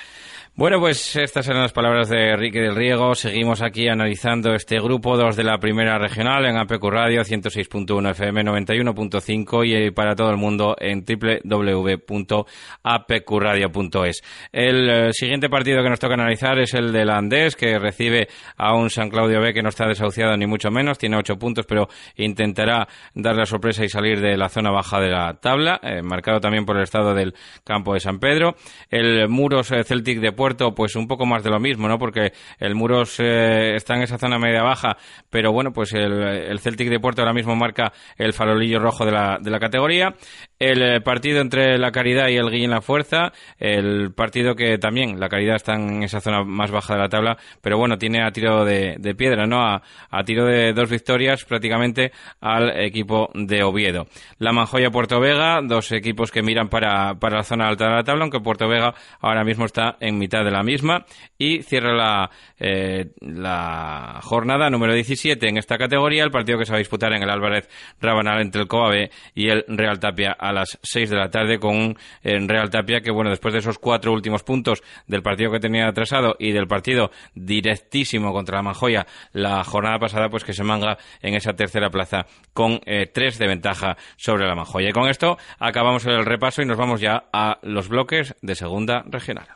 Bueno, pues estas eran las palabras de Enrique del Riego. Seguimos aquí analizando este grupo 2 de la primera regional en APQ Radio 106.1 FM 91.5 y para todo el mundo en www.apqradio.es. El eh, siguiente partido que nos toca analizar es el del Andés, que recibe a un San Claudio B que no está desahuciado ni mucho menos, tiene 8 puntos, pero intentará dar la sorpresa y salir de la zona baja de la tabla, eh, marcado también por el estado del campo de San Pedro. El Muros eh, Celtic de Puerto, pues un poco más de lo mismo, ¿no? Porque el Muros está en esa zona media-baja, pero bueno, pues el, Celtic de Puerto ahora mismo marca el farolillo rojo de la, de la categoría. El eh, partido entre la Caridad y el Guillén La Fuerza, el partido que también la Caridad está en esa zona más baja de la tabla, pero bueno, tiene a tiro de, piedra, ¿no? A, tiro de dos victorias prácticamente al equipo de Oviedo. La Manjoya Puerto Vega, dos equipos que miran para, para la zona alta de la tabla, aunque Puerto Vega ahora mismo está en mitad de la misma y cierra la, eh, la jornada número 17 en esta categoría, el partido que se va a disputar en el Álvarez Rabanal entre el Coabe y el Real Tapia a las 6 de la tarde con un Real Tapia que, bueno, después de esos cuatro últimos puntos del partido que tenía atrasado y del partido directísimo contra la Manjoya la jornada pasada, pues que se manga en esa tercera plaza con eh, tres de ventaja sobre la Manjoya. Y con esto acabamos el repaso y nos vamos ya a los bloques de segunda regional.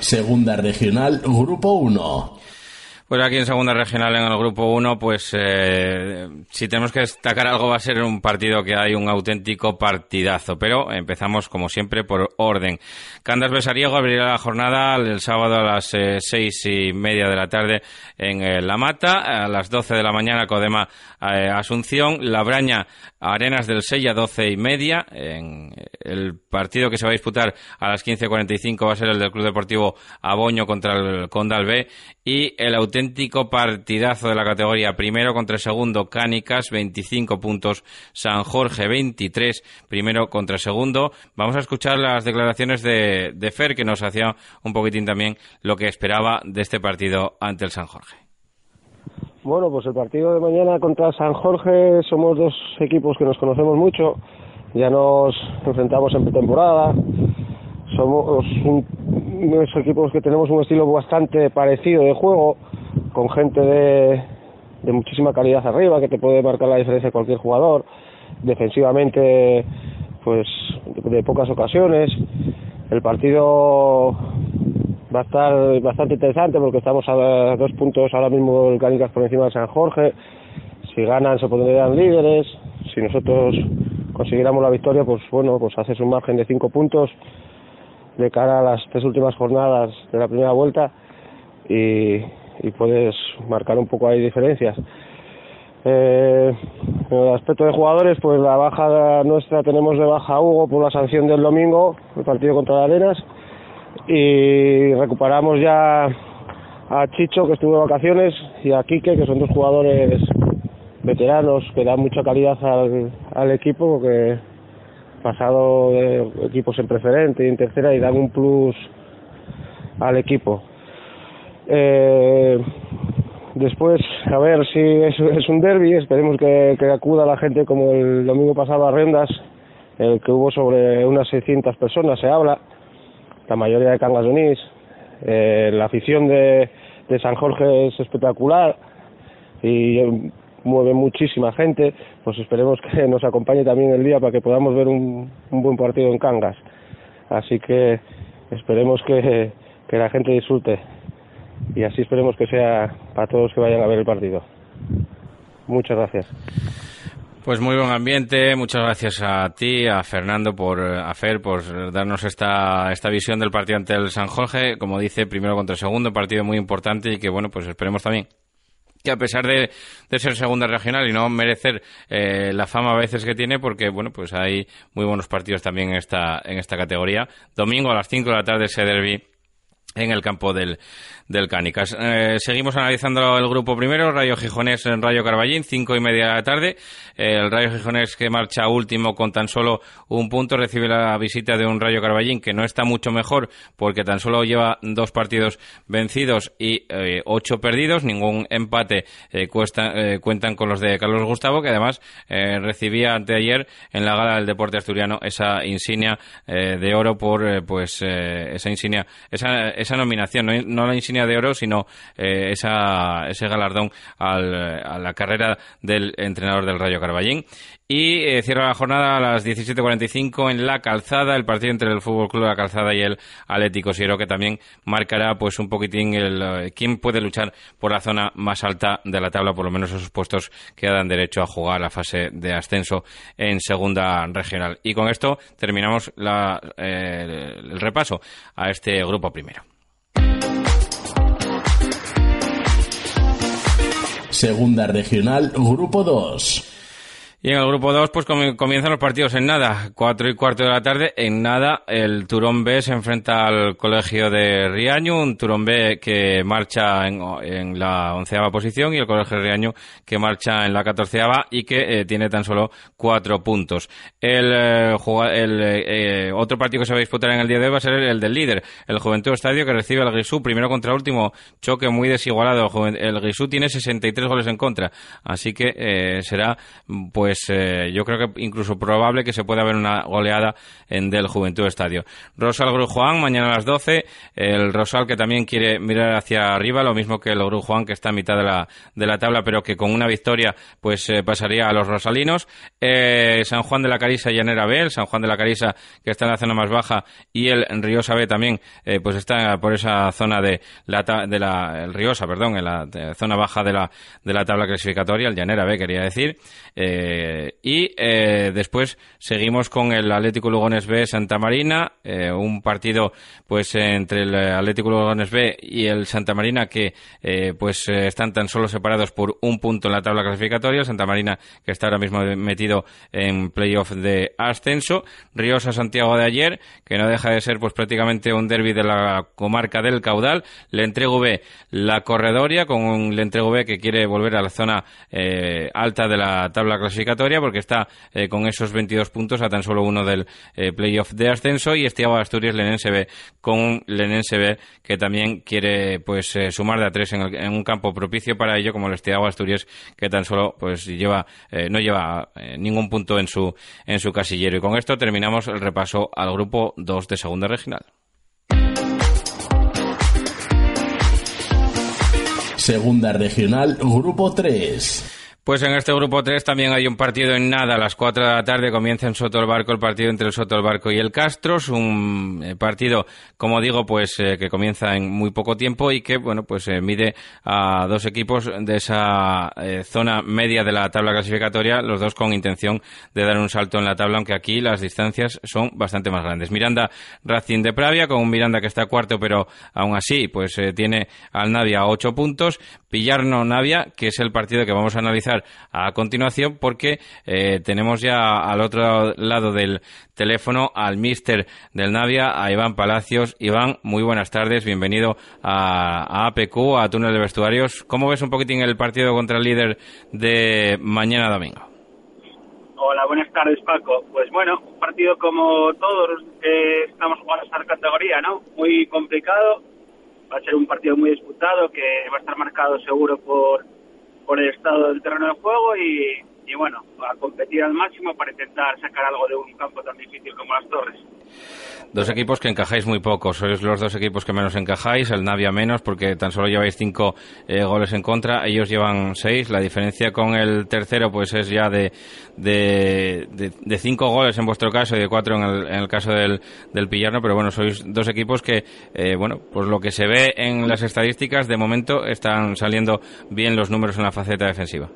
Segunda regional, grupo 1. Pues aquí en segunda regional en el grupo 1, pues eh, si tenemos que destacar algo va a ser un partido que hay un auténtico partidazo. Pero empezamos como siempre por orden. Candas Besariego abrirá la jornada el sábado a las eh, seis y media de la tarde en eh, La Mata, a las doce de la mañana Codema Asunción, Labraña Arenas del Sella doce y media. En el partido que se va a disputar a las 15.45 va a ser el del Club Deportivo Aboño contra el Condal B y el auténtico partidazo de la categoría. Primero contra segundo Cánicas 25 puntos. San Jorge 23 primero contra segundo. Vamos a escuchar las declaraciones de, de Fer que nos hacía un poquitín también lo que esperaba de este partido ante el San Jorge. Bueno pues el partido de mañana contra San Jorge somos dos equipos que nos conocemos mucho. Ya nos enfrentamos en pretemporada. Somos unos equipos que tenemos un estilo bastante parecido de juego, con gente de, muchísima calidad arriba, que te puede marcar la diferencia de cualquier jugador, defensivamente, pues de pocas ocasiones. El partido va a estar bastante interesante porque estamos a dos puntos ahora mismo el Cánicas por encima de San Jorge. Si ganan se pondrían líderes. Si nosotros consiguiéramos la victoria, pues bueno, pues haces un margen de cinco puntos de cara a las tres últimas jornadas de la primera vuelta y, puedes marcar un poco ahí diferencias. Eh, en el aspecto de jugadores, pues la baja nuestra tenemos de baja Hugo por la sanción del domingo, el partido contra Arenas, y recuperamos ya a Chicho que estuvo de vacaciones y a Quique que son dos jugadores veteranos que dan mucha calidad al, al equipo porque pasado de equipos en preferente y en tercera y dan un plus al equipo. Eh, después, a ver si es, un derby, esperemos que, acuda la gente como el domingo pasado a Rendas, el que hubo sobre unas 600 personas, se habla, la mayoría de Cangas de eh, la afición de, de San Jorge es espectacular y mueve muchísima gente, pues esperemos que nos acompañe también el día para que podamos ver un, un buen partido en Cangas. Así que esperemos que la gente disfrute y así esperemos que sea para todos que vayan a ver el partido. Muchas gracias. Pues muy buen ambiente, muchas gracias a ti, a Fernando, por, a Fer, por darnos esta, esta visión del partido ante el San Jorge. Como dice, primero contra segundo, partido muy importante y que, bueno, pues esperemos también que a pesar de, ser segunda regional y no merecer eh, la fama a veces que tiene, porque bueno, pues hay muy buenos partidos también en esta, en esta categoría. Domingo a las 5 de la tarde ese derby en el campo del, del Cánicas. Eh, seguimos analizando el grupo primero, Rayo Gijonés en Rayo Carballín, cinco y media de la tarde. Eh, el Rayo Gijonés que marcha último con tan solo un punto recibe la visita de un Rayo Carballín que no está mucho mejor porque tan solo lleva dos partidos vencidos y eh, ocho perdidos, ningún empate cuesta, cuentan con los de Carlos Gustavo que además recibía anteayer en la gala del deporte asturiano esa insignia de oro por pues esa insignia, esa, esa nominación, no, la insignia de oro, sino eh, esa, ese galardón al, a la carrera del entrenador del Rayo Carballín. Y eh, cierra la jornada a las 17.45 en La Calzada, el partido entre el Fútbol Club La Calzada y el Atlético Siero, que también marcará pues un poquitín el eh, quién puede luchar por la zona más alta de la tabla, por lo menos esos puestos que dan derecho a jugar la fase de ascenso en segunda regional. Y con esto terminamos la, el repaso a este grupo primero. Segunda Regional, Grupo 2. Y en el grupo 2, pues comienzan los partidos en nada. Cuatro y cuarto de la tarde, en nada, el Turón B se enfrenta al colegio de Riaño, un Turón B que marcha en, la onceava posición y el colegio de Riaño que marcha en la catorceava y que eh, tiene tan solo cuatro puntos. El, eh, el eh, otro partido que se va a disputar en el día de hoy va a ser el del líder, el Juventud Estadio que recibe al Grisú, primero contra último, choque muy desigualado. El Grisú tiene 63 goles en contra, así que será, pues, pues eh, yo creo que incluso probable que se pueda ver una goleada en del Juventud Estadio. Rosal Grujuan, mañana a las 12, el Rosal que también quiere mirar hacia arriba, lo mismo que el Grujuan que está a mitad de la, de la tabla, pero que con una victoria pues pasaría a los rosalinos. San Juan de la Carisa y Llanera B, el San Juan de la Carisa que está en la zona más baja y el Riosa B también pues está por esa zona de la, de la el Riosa, perdón, en la zona baja de la, de la tabla clasificatoria, el Llanera B quería decir. Eh, y eh, después seguimos con el Atlético Lugones B Santa Marina, eh, un partido pues entre el Atlético Lugones B y el Santa Marina que pues están tan solo separados por un punto en la tabla clasificatoria. Santa Marina que está ahora mismo metido en playoff de ascenso. Riosa Santiago de ayer, que no deja de ser pues prácticamente un derby de la comarca del Caudal. Le entrego B la corredoria con un le entrego B que quiere volver a la zona eh, alta de la tabla clasificatoria porque está eh, con esos 22 puntos a tan solo uno del eh, playoff de ascenso y Estiago Asturias Lenense B con Lenense B que también quiere pues sumar de a tres en, un campo propicio para ello como el Estiago Asturias que tan solo pues lleva no lleva ningún punto en su en su casillero y con esto terminamos el repaso al grupo 2 de segunda regional. Segunda Regional, Grupo 3. Pues en este grupo 3 también hay un partido en nada. A las 4 de la tarde comienza en Soto el Barco el partido entre el Soto el Barco y el Castros. Un eh, partido, como digo, pues eh, que comienza en muy poco tiempo y que, bueno, pues eh, mide a dos equipos de esa zona media de la tabla clasificatoria, los dos con intención de dar un salto en la tabla, aunque aquí las distancias son bastante más grandes. Miranda Racing de Pravia, con un Miranda que está cuarto, pero aún así, pues tiene al Navia a 8 puntos. Pillarno Navia, que es el partido que vamos a analizar a continuación porque eh, tenemos ya al otro lado del teléfono al mister del Navia, a Iván Palacios. Iván, muy buenas tardes, bienvenido a, APQ, a Túnel de Vestuarios. ¿Cómo ves un poquitín el partido contra el líder de mañana domingo? Hola, buenas tardes Paco. Pues bueno, un partido como todos que estamos jugando esta categoría, ¿no? Muy complicado, va a ser un partido muy disputado que va a estar marcado seguro por por el estado del terreno de juego y, y bueno, a competir al máximo para intentar sacar algo de un campo tan difícil como las Torres. Dos equipos que encajáis muy poco, sois los dos equipos que menos encajáis, el Navia menos porque tan solo lleváis cinco eh, goles en contra, ellos llevan seis, la diferencia con el tercero pues es ya de, de, cinco goles en vuestro caso y de cuatro en el, en el caso del, del Pillarno, pero bueno, sois dos equipos que, eh, bueno, pues lo que se ve en las estadísticas de momento están saliendo bien los números en la faceta defensiva.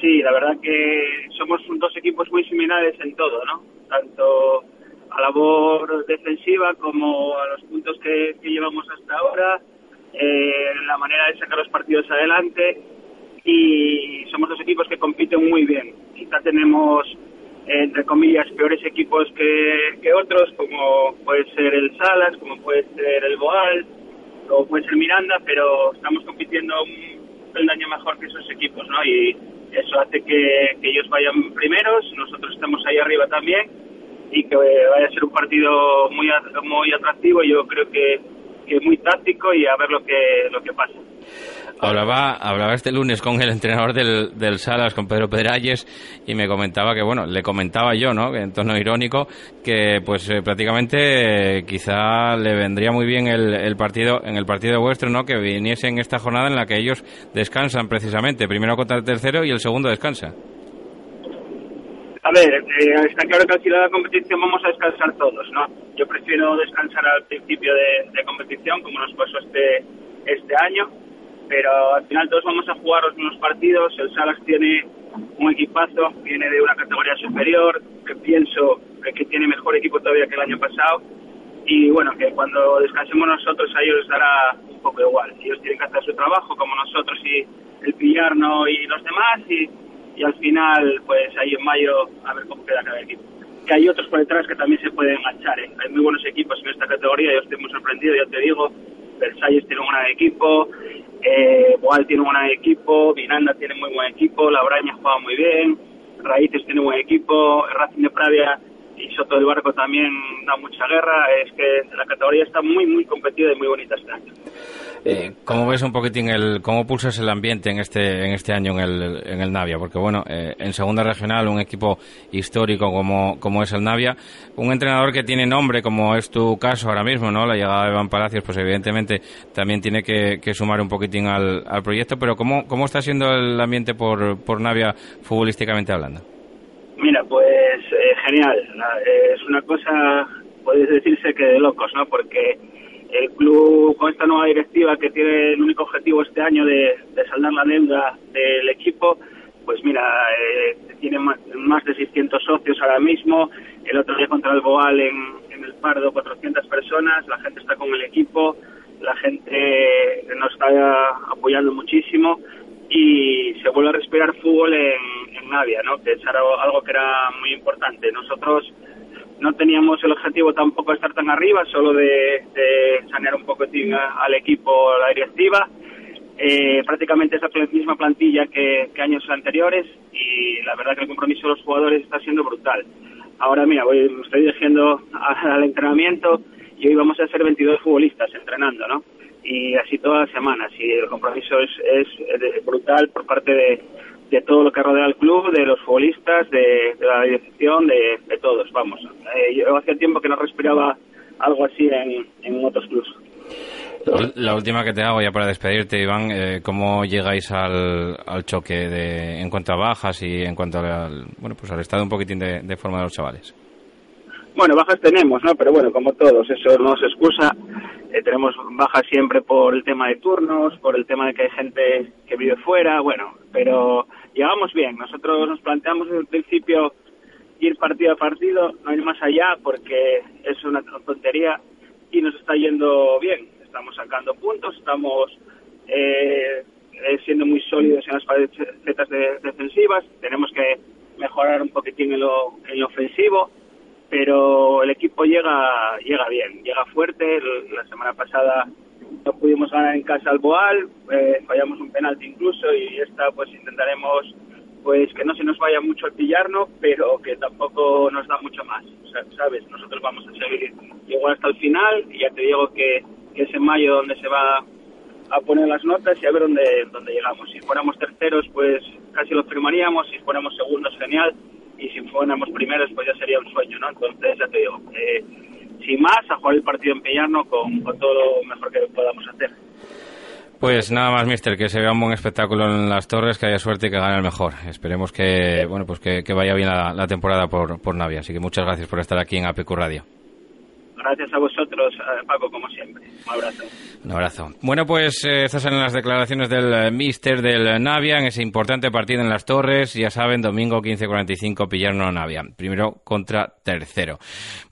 Sí, la verdad que somos dos equipos muy similares en todo, ¿no? Tanto a labor defensiva como a los puntos que, llevamos hasta ahora, eh, la manera de sacar los partidos adelante y somos dos equipos que compiten muy bien. Quizá tenemos, entre comillas, peores equipos que, que otros, como puede ser el Salas, como puede ser el Boal, o puede ser Miranda, pero estamos compitiendo un daño mejor que esos equipos, ¿no? Y eso hace que, ellos vayan primeros, nosotros estamos ahí arriba también y que vaya a ser un partido muy muy atractivo yo creo que, que muy táctico y a ver lo que lo que pasa. Hablaba, hablaba este lunes con el entrenador del, del Salas, con Pedro Pedralles, y me comentaba que, bueno, le comentaba yo, ¿no? En tono irónico, que pues eh, prácticamente eh, quizá le vendría muy bien el, el, partido, en el partido vuestro, ¿no? Que viniese en esta jornada en la que ellos descansan precisamente, primero contra el tercero y el segundo descansa. A ver, eh, está claro que al final de la competición vamos a descansar todos, ¿no? Yo prefiero descansar al principio de, de competición, como nos pasó este, este año, pero al final todos vamos a jugar los mismos partidos. El Salas tiene un equipazo, viene de una categoría superior, que pienso que tiene mejor equipo todavía que el año pasado. Y bueno, que cuando descansemos nosotros a ellos les dará un poco igual. Ellos tienen que hacer su trabajo como nosotros y el Pillarno y los demás. Y, y al final, pues ahí en mayo, a ver cómo queda cada equipo. Que hay otros por detrás que también se pueden enganchar. ¿eh? Hay muy buenos equipos en esta categoría. Yo estoy muy sorprendido, ya te digo. Versalles tiene un gran equipo, eh, Boal tiene un buen equipo, Vinanda tiene muy buen equipo, Labraña juega muy bien, Raíces tiene buen equipo, Racing de Pravia y Soto del Barco también da mucha guerra. Es que la categoría está muy, muy competida y muy bonita este año. Eh, ¿Cómo ves un poquitín el, cómo pulsas el ambiente en este, en este año en el, en el Navia? Porque bueno, eh, en segunda regional, un equipo histórico como, como es el Navia, un entrenador que tiene nombre, como es tu caso ahora mismo, ¿no? La llegada de Iván Palacios, pues evidentemente también tiene que, sumar un poquitín al, al proyecto, pero ¿cómo, ¿cómo está siendo el ambiente por, por Navia futbolísticamente hablando? Mira, pues eh, genial. Es una cosa, puede decirse que de locos, ¿no? Porque el club con esta nueva directiva que tiene el único objetivo este año de, saldar la deuda del equipo, pues mira, eh, tiene más, de 600 socios ahora mismo. El otro día contra el Boal en, el Pardo, 400 personas. La gente está con el equipo, la gente nos está apoyando muchísimo y se vuelve a respirar fútbol en, en Navia, ¿no? que es algo que era muy importante. Nosotros no teníamos el objetivo tampoco de estar tan arriba, solo de, sanear un poco al equipo, la directiva. Eh, prácticamente es la misma plantilla que, años anteriores y la verdad que el compromiso de los jugadores está siendo brutal. Ahora, mira, voy, me estoy dirigiendo al entrenamiento y hoy vamos a ser 22 futbolistas entrenando, ¿no? Y así todas las semanas. Y el compromiso es, es brutal por parte de, de todo lo que rodea al club, de los futbolistas, de, la dirección, de, todos, vamos. Eh, yo hacía tiempo que no respiraba algo así en, en otros clubes. La última que te hago ya para despedirte, Iván, eh, ¿cómo llegáis al, al choque de, en cuanto a bajas y en cuanto al, bueno, pues al estado un poquitín de, de forma de los chavales? Bueno, bajas tenemos, ¿no? Pero bueno, como todos, eso no se excusa. Eh, tenemos bajas siempre por el tema de turnos, por el tema de que hay gente que vive fuera, bueno, pero llegamos bien. Nosotros nos planteamos desde el principio ir partido a partido, no ir más allá porque es una tontería y nos está yendo bien. Estamos sacando puntos, estamos eh, eh, siendo muy sólidos en las facetas defensivas, tenemos que mejorar un poquitín en lo, en ofensivo, pero el equipo llega llega bien, llega fuerte. La semana pasada no pudimos ganar en casa al Boal, eh, fallamos un penalti incluso y esta pues intentaremos pues que no se nos vaya mucho el pillarnos, pero que tampoco nos da mucho más, ¿sabes? Nosotros vamos a seguir igual hasta el final y ya te digo que, es en mayo donde se va a poner las notas y a ver dónde, dónde llegamos. Si fuéramos terceros, pues casi lo firmaríamos, si fuéramos segundos, genial, y si fuéramos primeros, pues ya sería un sueño, ¿no? Entonces, ya te digo, eh, sin más, a jugar el partido en Peñarno con, todo lo mejor que podamos hacer. Pues nada más, mister, que se vea un buen espectáculo en las torres, que haya suerte y que gane el mejor. Esperemos que, bueno, pues que, vaya bien la, temporada por, por Navia. Así que muchas gracias por estar aquí en APQ Radio. Gracias a vosotros, eh, Paco, como siempre. Un abrazo. Un abrazo. Bueno, pues eh, estas son las declaraciones del eh, Mister del Navia en ese importante partido en las Torres. Ya saben, domingo 15.45, Pillarno Navia. Primero contra tercero.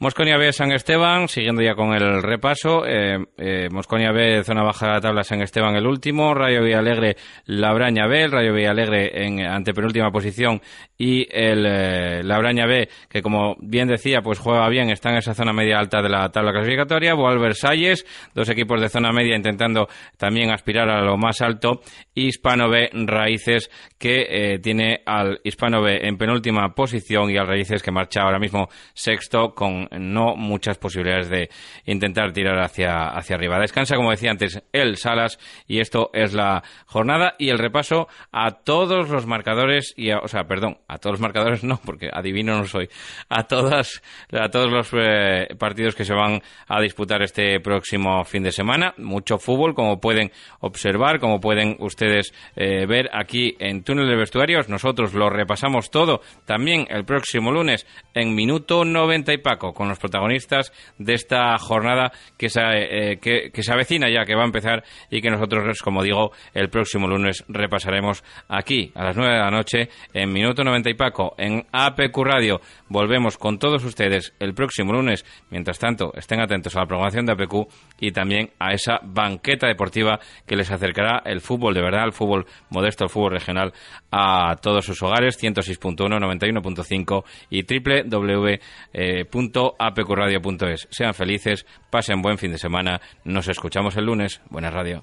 Mosconia B, San Esteban, siguiendo ya con el repaso. Eh, Mosconia B, zona baja de la tabla, San Esteban el último. Rayo Villalegre, Labraña B. El Rayo Villalegre en antepenúltima posición. Y el Labraña B, que como bien decía, pues juega bien, está en esa zona media alta de la tabla clasificatoria, Boal Versalles, dos equipos de zona media intentando también aspirar a lo más alto, Hispano B Raíces que eh, tiene al Hispano B en penúltima posición y al Raíces que marcha ahora mismo sexto con no muchas posibilidades de intentar tirar hacia, hacia arriba. Descansa, como decía antes, el Salas y esto es la jornada y el repaso a todos los marcadores y o sea, perdón, a todos los marcadores no, porque adivino no soy, a todas a todos los eh, partidos que se van a disputar este próximo fin de semana. Mucho fútbol, como pueden observar, como pueden ustedes eh, ver aquí en Túnel de Vestuarios. Nosotros lo repasamos todo también el próximo lunes en Minuto 90 y Paco, con los protagonistas de esta jornada que se, eh, que, se avecina ya, que va a empezar y que nosotros, como digo, el próximo lunes repasaremos aquí a las 9 de la noche en Minuto 90 y Paco en APQ Radio. Volvemos con todos ustedes el próximo lunes. Mientras tanto, estén atentos a la programación de APQ y también a esa banqueta deportiva que les acercará el fútbol de verdad, el fútbol modesto, el fútbol regional a todos sus hogares, 106.1, 91.5 y www.apqradio.es. Sean felices, pasen buen fin de semana, nos escuchamos el lunes. Buena radio.